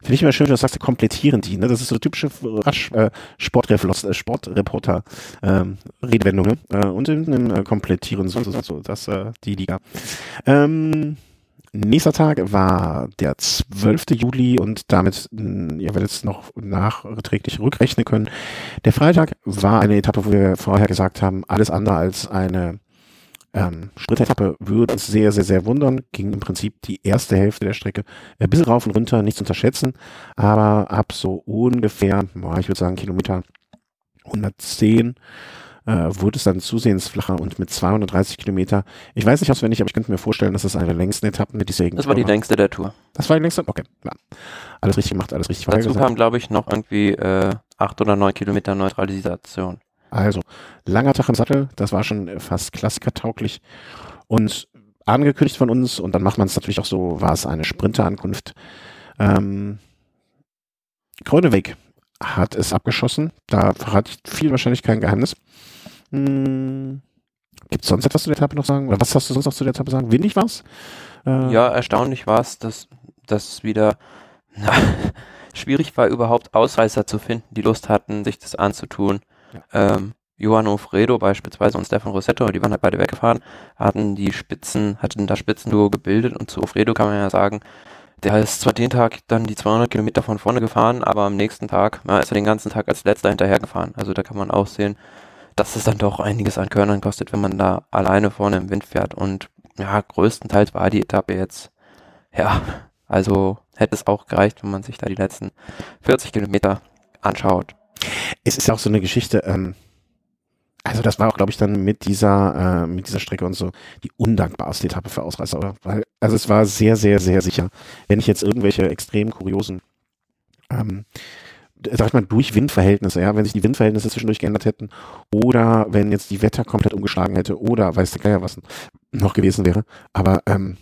Finde ich immer schön, dass du sagst, komplettieren die. Ne? Das ist so typische äh, Sportreporter, äh, Sportreporter ähm, Redewendung. Ne? Äh, und in, äh, komplettieren so, so, so das äh, die Liga. Ähm, nächster Tag war der 12. Juli und damit, hm, ihr werdet es noch nachträglich rückrechnen können. Der Freitag war eine Etappe, wo wir vorher gesagt haben, alles andere als eine ähm, Spritetappe würde uns sehr, sehr, sehr wundern. Ging im Prinzip die erste Hälfte der Strecke ein bisschen rauf und runter, nicht zu unterschätzen. Aber ab so ungefähr, ich würde sagen Kilometer 110 äh, wurde es dann zusehends flacher und mit 230 Kilometer. Ich weiß nicht auswendig, aber ich könnte mir vorstellen, dass das eine der längsten Etappen mit dieser Das war die längste der Tour. Das war die längste? Okay, klar. Alles richtig gemacht, alles richtig Dazu kam, glaube ich, noch irgendwie äh, acht oder neun Kilometer Neutralisation. Also, langer Tag im Sattel, das war schon fast klassikertauglich und angekündigt von uns und dann macht man es natürlich auch so, war es eine Sprinterankunft. Ähm, Gröneweg hat es abgeschossen, da verrate ich viel wahrscheinlich kein Geheimnis. Hm, Gibt es sonst etwas zu der Etappe noch sagen? Oder was hast du sonst noch zu der Etappe sagen? Windig war's? Äh, ja, erstaunlich war es, dass das wieder na, schwierig war, überhaupt Ausreißer zu finden, die Lust hatten, sich das anzutun. Ähm, Johan Ofredo beispielsweise und Stefan Rossetto, die waren halt beide weggefahren, hatten die Spitzen, hatten das Spitzenduo gebildet und zu Ofredo kann man ja sagen, der ist zwar den Tag dann die 200 Kilometer von vorne gefahren, aber am nächsten Tag ja, ist er den ganzen Tag als letzter hinterhergefahren. Also da kann man auch sehen, dass es dann doch einiges an Körnern kostet, wenn man da alleine vorne im Wind fährt. Und ja, größtenteils war die Etappe jetzt, ja, also hätte es auch gereicht, wenn man sich da die letzten 40 Kilometer anschaut. Es ist auch so eine Geschichte, ähm, also das war auch, glaube ich, dann mit dieser, äh, mit dieser Strecke und so die undankbarste Etappe für Ausreißer, oder? Also es war sehr, sehr, sehr sicher. Wenn ich jetzt irgendwelche extrem kuriosen, ähm, sag ich mal, durch Windverhältnisse, ja, wenn sich die Windverhältnisse zwischendurch geändert hätten oder wenn jetzt die Wetter komplett umgeschlagen hätte oder weiß der Geier was noch gewesen wäre. Aber ähm,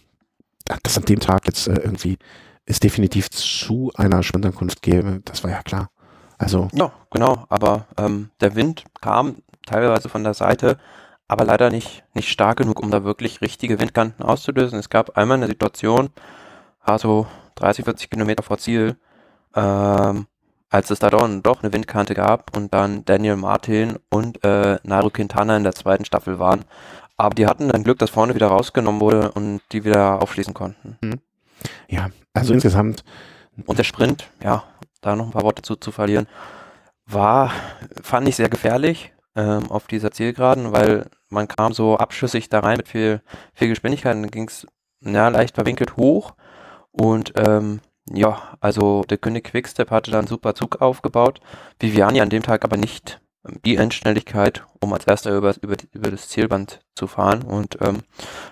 dass an dem Tag jetzt äh, irgendwie es definitiv zu einer Sprintankunft gäbe, das war ja klar. Also. Ja, genau, aber ähm, der Wind kam teilweise von der Seite, aber leider nicht, nicht stark genug, um da wirklich richtige Windkanten auszulösen. Es gab einmal eine Situation, also 30, 40 Kilometer vor Ziel, ähm, als es da dann doch eine Windkante gab und dann Daniel Martin und äh, Nairo Quintana in der zweiten Staffel waren. Aber die hatten dann Glück, dass vorne wieder rausgenommen wurde und die wieder aufschließen konnten. Mhm. Ja, also insgesamt. Und der Sprint, ja, da noch ein paar Worte zu, zu verlieren, war, fand ich sehr gefährlich ähm, auf dieser Zielgeraden, weil man kam so abschüssig da rein mit viel, viel Geschwindigkeit und ging es ja, leicht verwinkelt hoch und ähm, ja, also der König Quickstep hatte dann super Zug aufgebaut, Viviani an dem Tag aber nicht die Endschnelligkeit, um als erster über, über, über das Zielband zu fahren. Und ähm,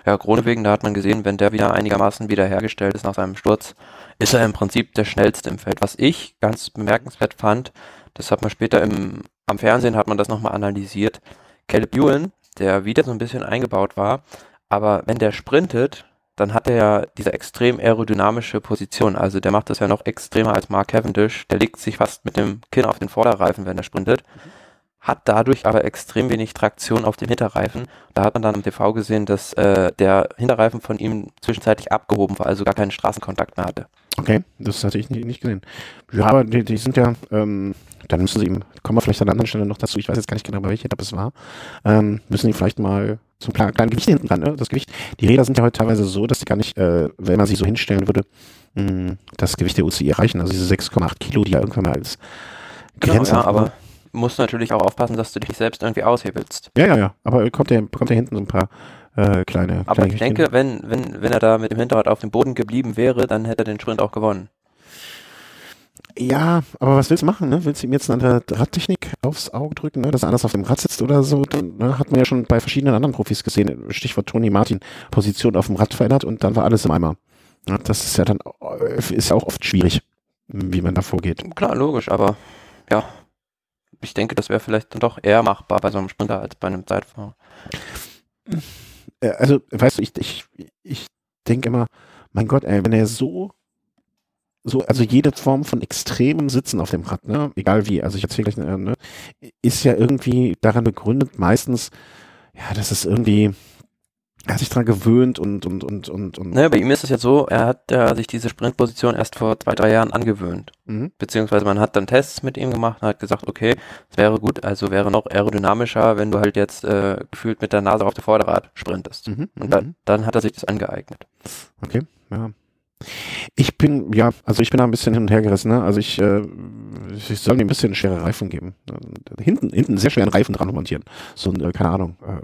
ja, Kronewegen, da hat man gesehen, wenn der wieder einigermaßen wiederhergestellt ist nach seinem Sturz, ist er im Prinzip der schnellste im Feld. Was ich ganz bemerkenswert fand, das hat man später im, am Fernsehen hat man das nochmal analysiert. Caleb Ewan, der wieder so ein bisschen eingebaut war, aber wenn der sprintet, dann hat er ja diese extrem aerodynamische Position. Also der macht das ja noch extremer als Mark Cavendish. Der legt sich fast mit dem Kinn auf den Vorderreifen, wenn er sprintet. Hat dadurch aber extrem wenig Traktion auf dem Hinterreifen. Da hat man dann am TV gesehen, dass äh, der Hinterreifen von ihm zwischenzeitlich abgehoben war, also gar keinen Straßenkontakt mehr hatte. Okay, das hatte ich nicht, nicht gesehen. Ja, aber die, die sind ja, ähm, dann müssen sie ihm, kommen wir vielleicht an einer anderen Stelle noch dazu, ich weiß jetzt gar nicht genau, bei welcher Etappe es war, ähm, müssen die vielleicht mal zum kleinen, Gewicht hinten dran, ne? Das Gewicht, die Räder sind ja heute teilweise so, dass die gar nicht, äh, wenn man sie so hinstellen würde, mh, das Gewicht der UCI erreichen, also diese 6,8 Kilo, die ja irgendwann mal als Grenze genau, ja, aber musst natürlich auch aufpassen, dass du dich selbst irgendwie aushebelst. Ja, ja, ja, aber kommt ja, kommt ja hinten so ein paar äh, kleine. Aber kleine ich denke, wenn, wenn, wenn er da mit dem Hinterrad auf dem Boden geblieben wäre, dann hätte er den Sprint auch gewonnen. Ja, aber was willst du machen? Ne? Willst du ihm jetzt eine Radtechnik aufs Auge drücken, ne? dass er anders auf dem Rad sitzt oder so? Dann ne? hat man ja schon bei verschiedenen anderen Profis gesehen. Stichwort Toni Martin, Position auf dem Rad verändert und dann war alles im Eimer. Ja, das ist ja dann ist ja auch oft schwierig, wie man da vorgeht. Klar, logisch, aber ja, ich denke, das wäre vielleicht dann doch eher machbar bei so einem Sprinter als bei einem Zeitfahrer. Also, weißt du, ich, ich, ich denke immer, mein Gott, ey, wenn er so so, also jede Form von extremem Sitzen auf dem Rad, ne, egal wie, also ich erzähle gleich, äh, ne, ist ja irgendwie daran begründet, meistens, ja, das ist irgendwie, er hat sich daran gewöhnt und, und, und, und, und. Ne, bei ihm ist es ja so, er hat ja sich diese Sprintposition erst vor zwei, drei Jahren angewöhnt. Mhm. Beziehungsweise man hat dann Tests mit ihm gemacht und hat gesagt, okay, es wäre gut, also wäre noch aerodynamischer, wenn du halt jetzt äh, gefühlt mit der Nase auf dem Vorderrad sprintest. Mhm. Und dann, mhm. dann hat er sich das angeeignet. Okay, ja. Ich bin, ja, also ich bin da ein bisschen hin und her gerissen. Ne? Also ich, äh, ich soll mir ein bisschen schwere Reifen geben. Hinten, hinten sehr schweren Reifen dran montieren. So ein, äh, keine Ahnung, äh,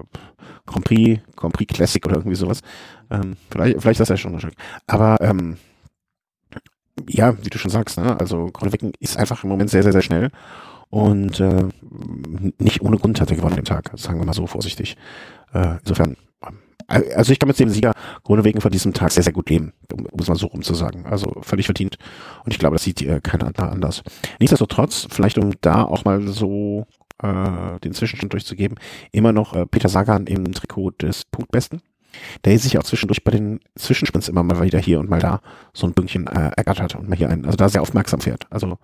Grand Prix, Grand Prix Classic oder irgendwie sowas. Ähm, vielleicht, vielleicht das ja schon ein Stück. Aber ähm, ja, wie du schon sagst, ne? also Gronewecken ist einfach im Moment sehr, sehr, sehr schnell. Und äh, nicht ohne Grund hat er gewonnen den Tag, sagen wir mal so vorsichtig. Äh, insofern also ich kann mit dem Sieger Grunewegen von diesem Tag sehr, sehr gut leben, um, um es mal so rum zu sagen. Also völlig verdient. Und ich glaube, das sieht äh, keiner anders. Nichtsdestotrotz, vielleicht um da auch mal so äh, den Zwischenstand durchzugeben, immer noch äh, Peter Sagan im Trikot des Punktbesten. Der sich auch zwischendurch bei den Zwischensprints immer mal wieder hier und mal da so ein Bündchen äh, ergattert und mal hier einen, also da sehr aufmerksam fährt. Also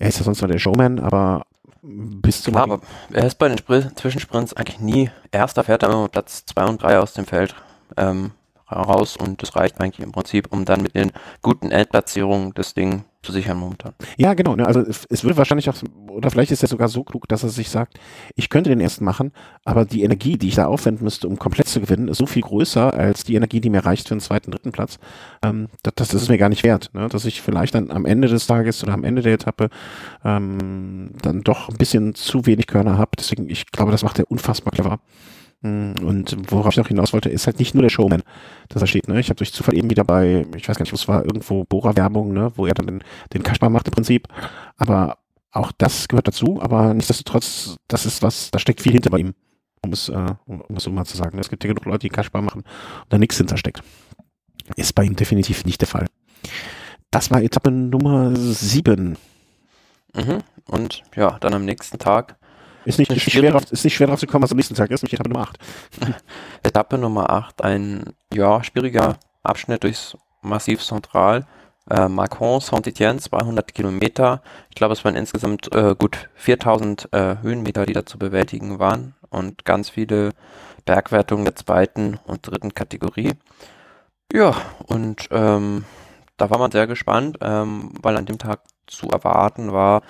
er ist ja sonst nur der Showman, aber bis zum. Klar, aber er ist bei den Spr Zwischensprints eigentlich nie erster, fährt er immer Platz 2 und 3 aus dem Feld ähm, raus und das reicht eigentlich im Prinzip, um dann mit den guten Endplatzierungen das Ding zu sichern momentan. Ja, genau. Ne? Also es, würde wahrscheinlich auch, oder vielleicht ist er sogar so klug, dass er sich sagt, ich könnte den ersten machen, aber die Energie, die ich da aufwenden müsste, um komplett zu gewinnen, ist so viel größer als die Energie, die mir reicht für einen zweiten, dritten Platz. Ähm, das, das ist mir gar nicht wert, ne? dass ich vielleicht dann am Ende des Tages oder am Ende der Etappe ähm, dann doch ein bisschen zu wenig Körner habe. Deswegen, ich glaube, das macht er unfassbar clever. Mm, und worauf ich noch hinaus wollte, ist halt nicht nur der Showman, dass er steht. Ne? Ich habe durch Zufall eben wieder bei, ich weiß gar nicht, wo es war, irgendwo Bohrer-Werbung, ne? wo er dann den, den Kaspar macht im Prinzip. Aber auch das gehört dazu, aber nichtsdestotrotz, das ist was, da steckt viel hinter bei ihm, um es, äh, um, es so mal zu sagen. Es gibt ja genug Leute, die Kaspar machen und da nichts hintersteckt. Ist bei ihm definitiv nicht der Fall. Das war Etappe Nummer sieben. Mhm. Und ja, dann am nächsten Tag ist nicht, ist nicht, schwer, drauf, ist nicht schwer drauf zu kommen, was am nächsten Tag ist, nämlich Etappe Nummer 8. Etappe Nummer 8, ein ja, schwieriger Abschnitt durchs Massiv Central. Äh, Macron, Saint-Etienne, 200 Kilometer. Ich glaube, es waren insgesamt äh, gut 4000 äh, Höhenmeter, die da zu bewältigen waren und ganz viele Bergwertungen der zweiten und dritten Kategorie. Ja, und ähm, da war man sehr gespannt, ähm, weil an dem Tag zu erwarten war,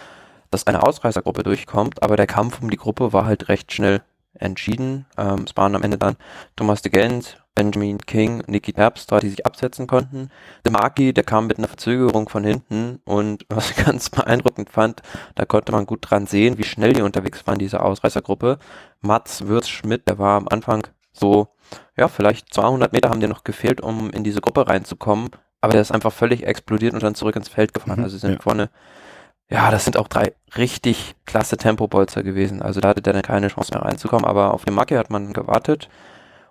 dass eine Ausreißergruppe durchkommt, aber der Kampf um die Gruppe war halt recht schnell entschieden. Ähm, es waren am Ende dann Thomas de Gent, Benjamin King, Niki Terpstra, die sich absetzen konnten. De Marki, der kam mit einer Verzögerung von hinten und was ich ganz beeindruckend fand, da konnte man gut dran sehen, wie schnell die unterwegs waren, diese Ausreißergruppe. Mats Würz-Schmidt, der war am Anfang so, ja, vielleicht 200 Meter haben dir noch gefehlt, um in diese Gruppe reinzukommen, aber der ist einfach völlig explodiert und dann zurück ins Feld gefahren. Mhm, also sie sind ja. vorne ja, das sind auch drei richtig klasse Tempobolzer gewesen. Also da hatte der dann keine Chance mehr reinzukommen, aber auf dem Macke hat man gewartet.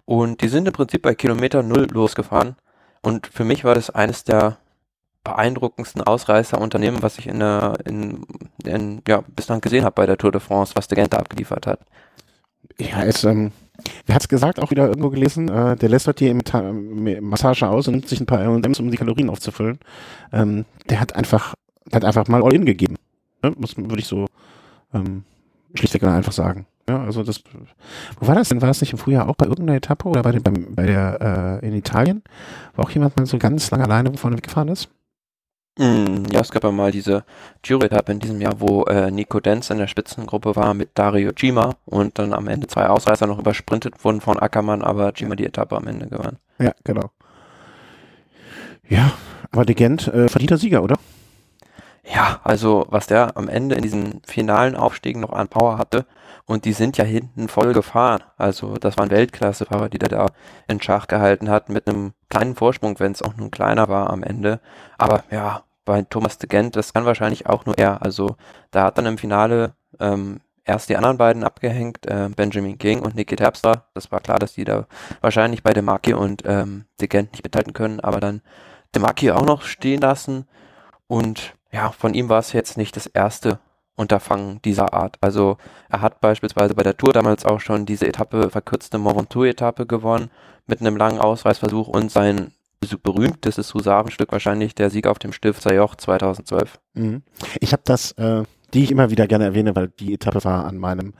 Und die sind im Prinzip bei Kilometer Null losgefahren. Und für mich war das eines der beeindruckendsten Ausreißerunternehmen, was ich in der, in, in, ja, bislang gesehen habe bei der Tour de France, was der Gente abgeliefert hat. Ja, es, ähm, wer hat's gesagt, auch wieder irgendwo gelesen, äh, der lässt hier im Massage aus und nimmt sich ein paar M&M's, um die Kalorien aufzufüllen. Ähm, der hat einfach hat einfach mal All-In gegeben. Ne? Muss, würde ich so, ähm, schlichtweg einfach sagen. Ja, also das, wo war das denn? War das nicht im Frühjahr auch bei irgendeiner Etappe oder bei, dem, beim, bei der äh, in Italien, wo auch jemand mal so ganz lange alleine vorne weggefahren ist? Mm, ja, es gab ja mal diese Giro-Etappe in diesem Jahr, wo äh, Nico Denz in der Spitzengruppe war mit Dario Cima und dann am Ende zwei Ausreißer noch übersprintet wurden von Ackermann, aber Cima die Etappe am Ende gewann. Ja, genau. Ja, aber De Gent, äh, verdienter Sieger, oder? Ja, also was der am Ende in diesen finalen Aufstiegen noch an Power hatte, und die sind ja hinten voll gefahren. Also das waren Weltklassefahrer, die der da in Schach gehalten hat, mit einem kleinen Vorsprung, wenn es auch nur kleiner war am Ende. Aber ja, bei Thomas de Gent, das kann wahrscheinlich auch nur er. Also da hat dann im Finale ähm, erst die anderen beiden abgehängt, äh, Benjamin King und Niki Terpstra. Das war klar, dass die da wahrscheinlich bei Demaki und ähm, de Gent nicht mithalten können, aber dann Demaki auch noch stehen lassen. Und ja, von ihm war es jetzt nicht das erste Unterfangen dieser Art. Also er hat beispielsweise bei der Tour damals auch schon diese Etappe, verkürzte Mont Ventoux-Etappe gewonnen, mit einem langen Ausreißversuch und sein berühmtestes Husarenstück wahrscheinlich der Sieg auf dem Stifter Joch 2012. Mhm. Ich habe das, äh, die ich immer wieder gerne erwähne, weil die Etappe war an meinem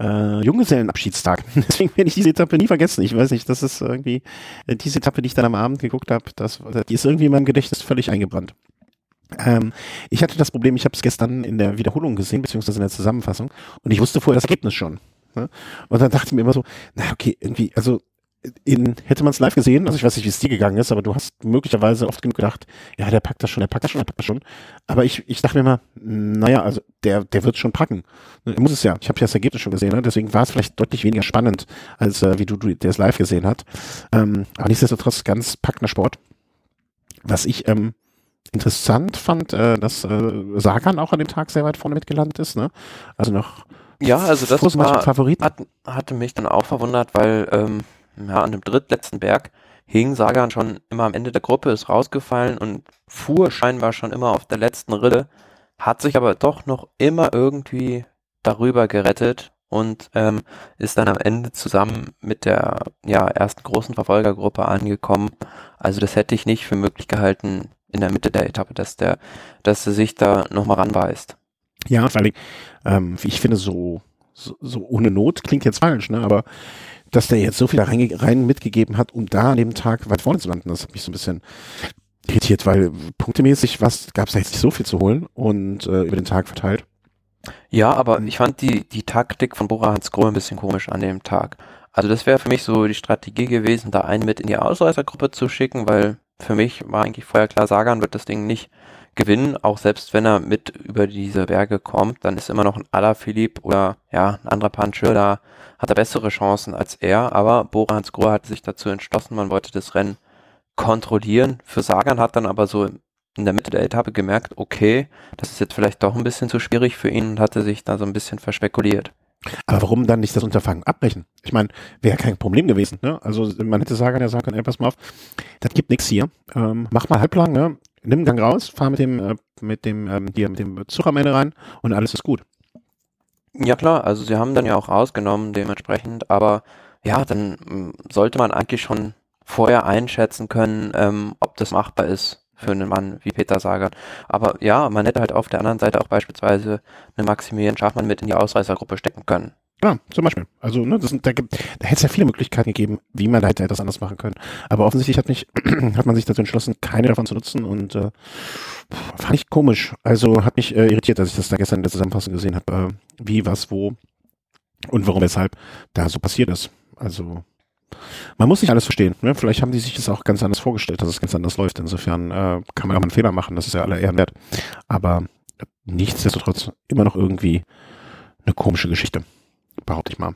äh, Junggesellenabschiedstag. Deswegen werde ich diese Etappe nie vergessen. Ich weiß nicht, das ist irgendwie äh, diese Etappe, die ich dann am Abend geguckt habe, die ist irgendwie in meinem Gedächtnis völlig eingebrannt. Ähm, ich hatte das Problem, ich habe es gestern in der Wiederholung gesehen, beziehungsweise in der Zusammenfassung, und ich wusste vorher das Ergebnis schon. Ne? Und dann dachte ich mir immer so, na okay, irgendwie, also in, hätte man es live gesehen, also ich weiß nicht, wie es dir gegangen ist, aber du hast möglicherweise oft genug gedacht, ja, der packt das schon, der packt das schon, der packt das schon. Aber ich, ich dachte mir immer, naja, also der, der wird schon packen. Er muss es ja. Ich habe ja das Ergebnis schon gesehen, ne? deswegen war es vielleicht deutlich weniger spannend, als äh, wie du, du der es live gesehen hat. Ähm, aber nichtsdestotrotz ganz packender Sport. Was ich ähm, interessant fand, äh, dass äh, Sagan auch an dem Tag sehr weit vorne mitgelandet ist. Ne? Also noch ja, also das war, Favoriten. Hat, hatte mich dann auch verwundert, weil ähm, ja, an dem drittletzten Berg hing Sagan schon immer am Ende der Gruppe, ist rausgefallen und fuhr scheinbar schon immer auf der letzten Rille, hat sich aber doch noch immer irgendwie darüber gerettet und ähm, ist dann am Ende zusammen mit der ja, ersten großen Verfolgergruppe angekommen. Also das hätte ich nicht für möglich gehalten, in der Mitte der Etappe, dass der, dass er sich da nochmal ranbeißt. Ja, vor allem, ähm, ich finde, so, so, so ohne Not klingt jetzt falsch, ne? Aber dass der jetzt so viel da rein, rein mitgegeben hat, um da an dem Tag weit vorne zu landen, das hat mich so ein bisschen irritiert, weil punktemäßig was gab es da jetzt nicht so viel zu holen und äh, über den Tag verteilt. Ja, aber ich fand die, die Taktik von Bora Hans Grohe ein bisschen komisch an dem Tag. Also das wäre für mich so die Strategie gewesen, da einen mit in die Ausreißergruppe zu schicken, weil für mich war eigentlich vorher klar, Sagan wird das Ding nicht gewinnen, auch selbst wenn er mit über diese Berge kommt, dann ist immer noch ein Alaphilippe oder ja, ein anderer Puncher, da hat er bessere Chancen als er, aber Bora Hans Grohe hat sich dazu entschlossen, man wollte das Rennen kontrollieren. Für Sagan hat dann aber so in der Mitte der Etappe gemerkt, okay, das ist jetzt vielleicht doch ein bisschen zu schwierig für ihn und hatte sich da so ein bisschen verspekuliert. Aber warum dann nicht das Unterfangen abbrechen? Ich meine, wäre kein Problem gewesen. Ne? Also man hätte sagen, ja sagen, ey, pass mal auf, das gibt nichts hier. Ähm, mach mal halblang, ne? nimm den Gang raus, fahr mit dem äh, mit dem ähm, hier mit dem Zug am Ende rein und alles ist gut. Ja klar, also sie haben dann ja auch rausgenommen dementsprechend, aber ja, dann mm, sollte man eigentlich schon vorher einschätzen können, ähm, ob das machbar ist für einen Mann wie Peter Sagan. Aber ja, man hätte halt auf der anderen Seite auch beispielsweise eine Maximilian Schachmann mit in die Ausreißergruppe stecken können. Ja, zum Beispiel. Also, ne, das, da, da hätte es ja viele Möglichkeiten gegeben, wie man da hätte etwas anders machen können. Aber offensichtlich hat, mich, hat man sich dazu entschlossen, keine davon zu nutzen und äh, fand ich komisch. Also hat mich äh, irritiert, dass ich das da gestern in der Zusammenfassung gesehen habe, äh, wie, was, wo und warum, weshalb da so passiert ist. Also man muss nicht alles verstehen. Ne? Vielleicht haben die sich das auch ganz anders vorgestellt, dass es ganz anders läuft. Insofern äh, kann man auch einen Fehler machen, das ist ja aller Ehren wert. Aber nichtsdestotrotz immer noch irgendwie eine komische Geschichte, behaupte ich mal.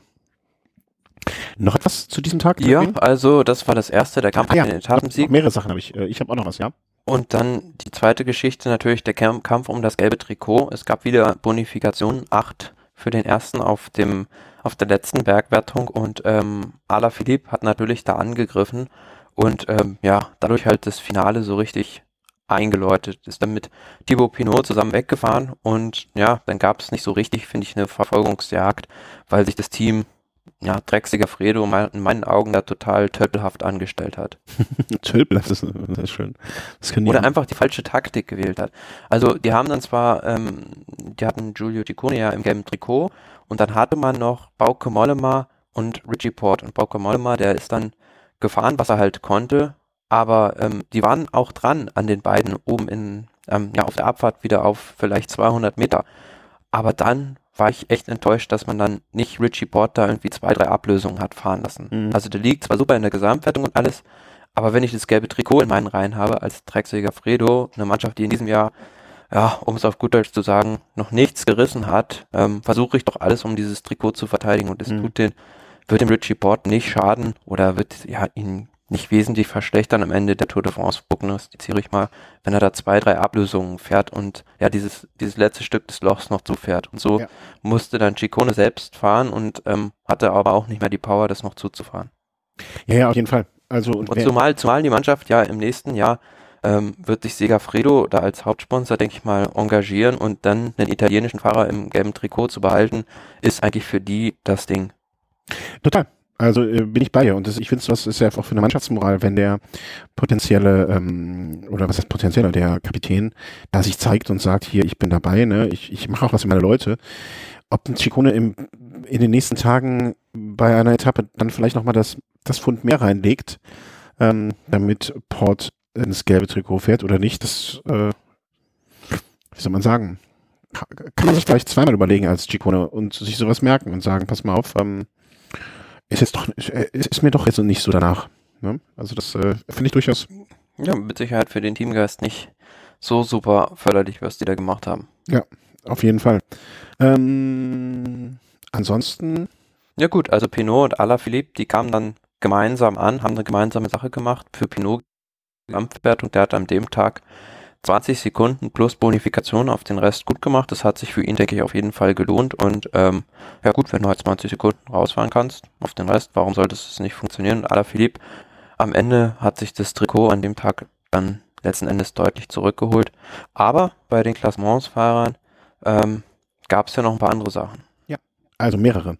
Noch etwas zu diesem Tag? Ja, also das war das erste, der Kampf ah, ja, den Etappensieg. Mehrere Sachen habe ich. Äh, ich habe auch noch was, ja. Und dann die zweite Geschichte natürlich der Kampf um das gelbe Trikot. Es gab wieder Bonifikationen, acht für den ersten auf dem auf der letzten Bergwertung und ähm, Ala Philipp hat natürlich da angegriffen und ähm, ja, dadurch halt das Finale so richtig eingeläutet. Ist dann mit Thibaut Pinot zusammen weggefahren und ja, dann gab es nicht so richtig, finde ich, eine Verfolgungsjagd, weil sich das Team ja, drecksiger Fredo in meinen Augen da total tölpelhaft angestellt hat. tölpelhaft, das, das ist schön. Das Oder einfach die falsche Taktik gewählt hat. Also die haben dann zwar, ähm, die hatten Giulio Ticone ja im gelben Trikot und dann hatte man noch Bauke Mollema und Richie Port. Und Bauke Mollema, der ist dann gefahren, was er halt konnte, aber ähm, die waren auch dran an den beiden oben in, ähm, ja, auf der Abfahrt wieder auf vielleicht 200 Meter. Aber dann war ich echt enttäuscht, dass man dann nicht Richie Port da irgendwie zwei, drei Ablösungen hat fahren lassen. Mhm. Also der liegt zwar super in der Gesamtwertung und alles, aber wenn ich das gelbe Trikot in meinen Reihen habe als Drecksäger Fredo, eine Mannschaft, die in diesem Jahr, ja, um es auf gut Deutsch zu sagen, noch nichts gerissen hat, ähm, versuche ich doch alles, um dieses Trikot zu verteidigen und es mhm. tut den, wird dem Richie Port nicht schaden oder wird ja ihn nicht wesentlich verschlechtern am Ende der Tour de France prognostiziere ich mal, wenn er da zwei, drei Ablösungen fährt und ja, dieses, dieses letzte Stück des Lochs noch zufährt. Und so ja. musste dann Chicone selbst fahren und ähm, hatte aber auch nicht mehr die Power, das noch zuzufahren. Ja, ja, auf jeden Fall. Also, und, und zumal, zumal die Mannschaft ja im nächsten Jahr ähm, wird sich Segafredo da als Hauptsponsor, denke ich mal, engagieren und dann einen italienischen Fahrer im gelben Trikot zu behalten, ist eigentlich für die das Ding. Total. Also äh, bin ich bei ihr. Und das, ich finde, das ist ja auch für eine Mannschaftsmoral, wenn der potenzielle, ähm, oder was heißt potenzielle, der Kapitän da sich zeigt und sagt, hier, ich bin dabei, ne, ich, ich mache auch was für meine Leute. Ob ein Chicone im, in den nächsten Tagen bei einer Etappe dann vielleicht nochmal das, das Pfund mehr reinlegt, ähm, damit Port ins gelbe Trikot fährt oder nicht, das, äh, wie soll man sagen, kann man sich vielleicht zweimal überlegen als Chicone und sich sowas merken und sagen, pass mal auf, ähm, ist jetzt doch, ist, ist mir doch jetzt nicht so danach. Ne? Also das äh, finde ich durchaus. Ja, mit Sicherheit für den Teamgeist nicht so super förderlich, was die da gemacht haben. Ja, auf jeden Fall. Ähm, ansonsten. Ja gut, also Pinot und Alaphilippe, die kamen dann gemeinsam an, haben eine gemeinsame Sache gemacht. Für Pinot Gesamtwertung, der hat an dem Tag 20 Sekunden plus Bonifikation auf den Rest gut gemacht. Das hat sich für ihn, denke ich, auf jeden Fall gelohnt. Und ähm, ja gut, wenn du halt 20 Sekunden rausfahren kannst auf den Rest, warum sollte es nicht funktionieren? Und Alaphilippe am Ende hat sich das Trikot an dem Tag dann letzten Endes deutlich zurückgeholt. Aber bei den Klassementsfahrern ähm, gab es ja noch ein paar andere Sachen. Ja, also mehrere.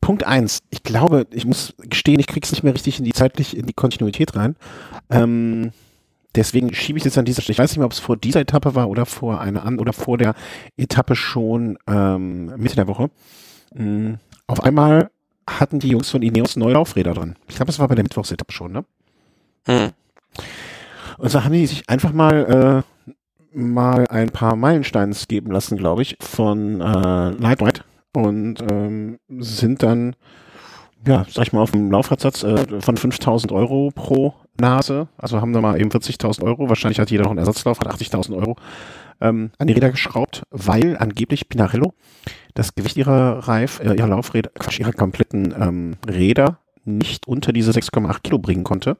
Punkt eins. Ich glaube, ich muss gestehen, ich krieg's nicht mehr richtig in die zeitlich, in die Kontinuität rein. Ähm, deswegen schiebe ich jetzt an dieser Stelle. Ich weiß nicht mehr, ob es vor dieser Etappe war oder vor einer an oder vor der Etappe schon ähm, Mitte der Woche. Mhm. Auf einmal hatten die Jungs von Ineos neue Laufräder dran. Ich glaube, das war bei der Mittwochsetappe schon, ne? Mhm. Und so haben die sich einfach mal äh, mal ein paar Meilensteins geben lassen, glaube ich, von äh, Lightweight und ähm, sind dann ja, sag ich mal, auf dem Laufradsatz äh, von 5000 Euro pro Nase. Also haben da mal eben 40.000 Euro. Wahrscheinlich hat jeder noch einen Ersatzlauf, hat 80.000 Euro ähm, an die Räder geschraubt, weil angeblich Pinarello das Gewicht ihrer Reif, äh, ihrer Laufräder, Quatsch, ihrer kompletten ähm, Räder nicht unter diese 6,8 Kilo bringen konnte.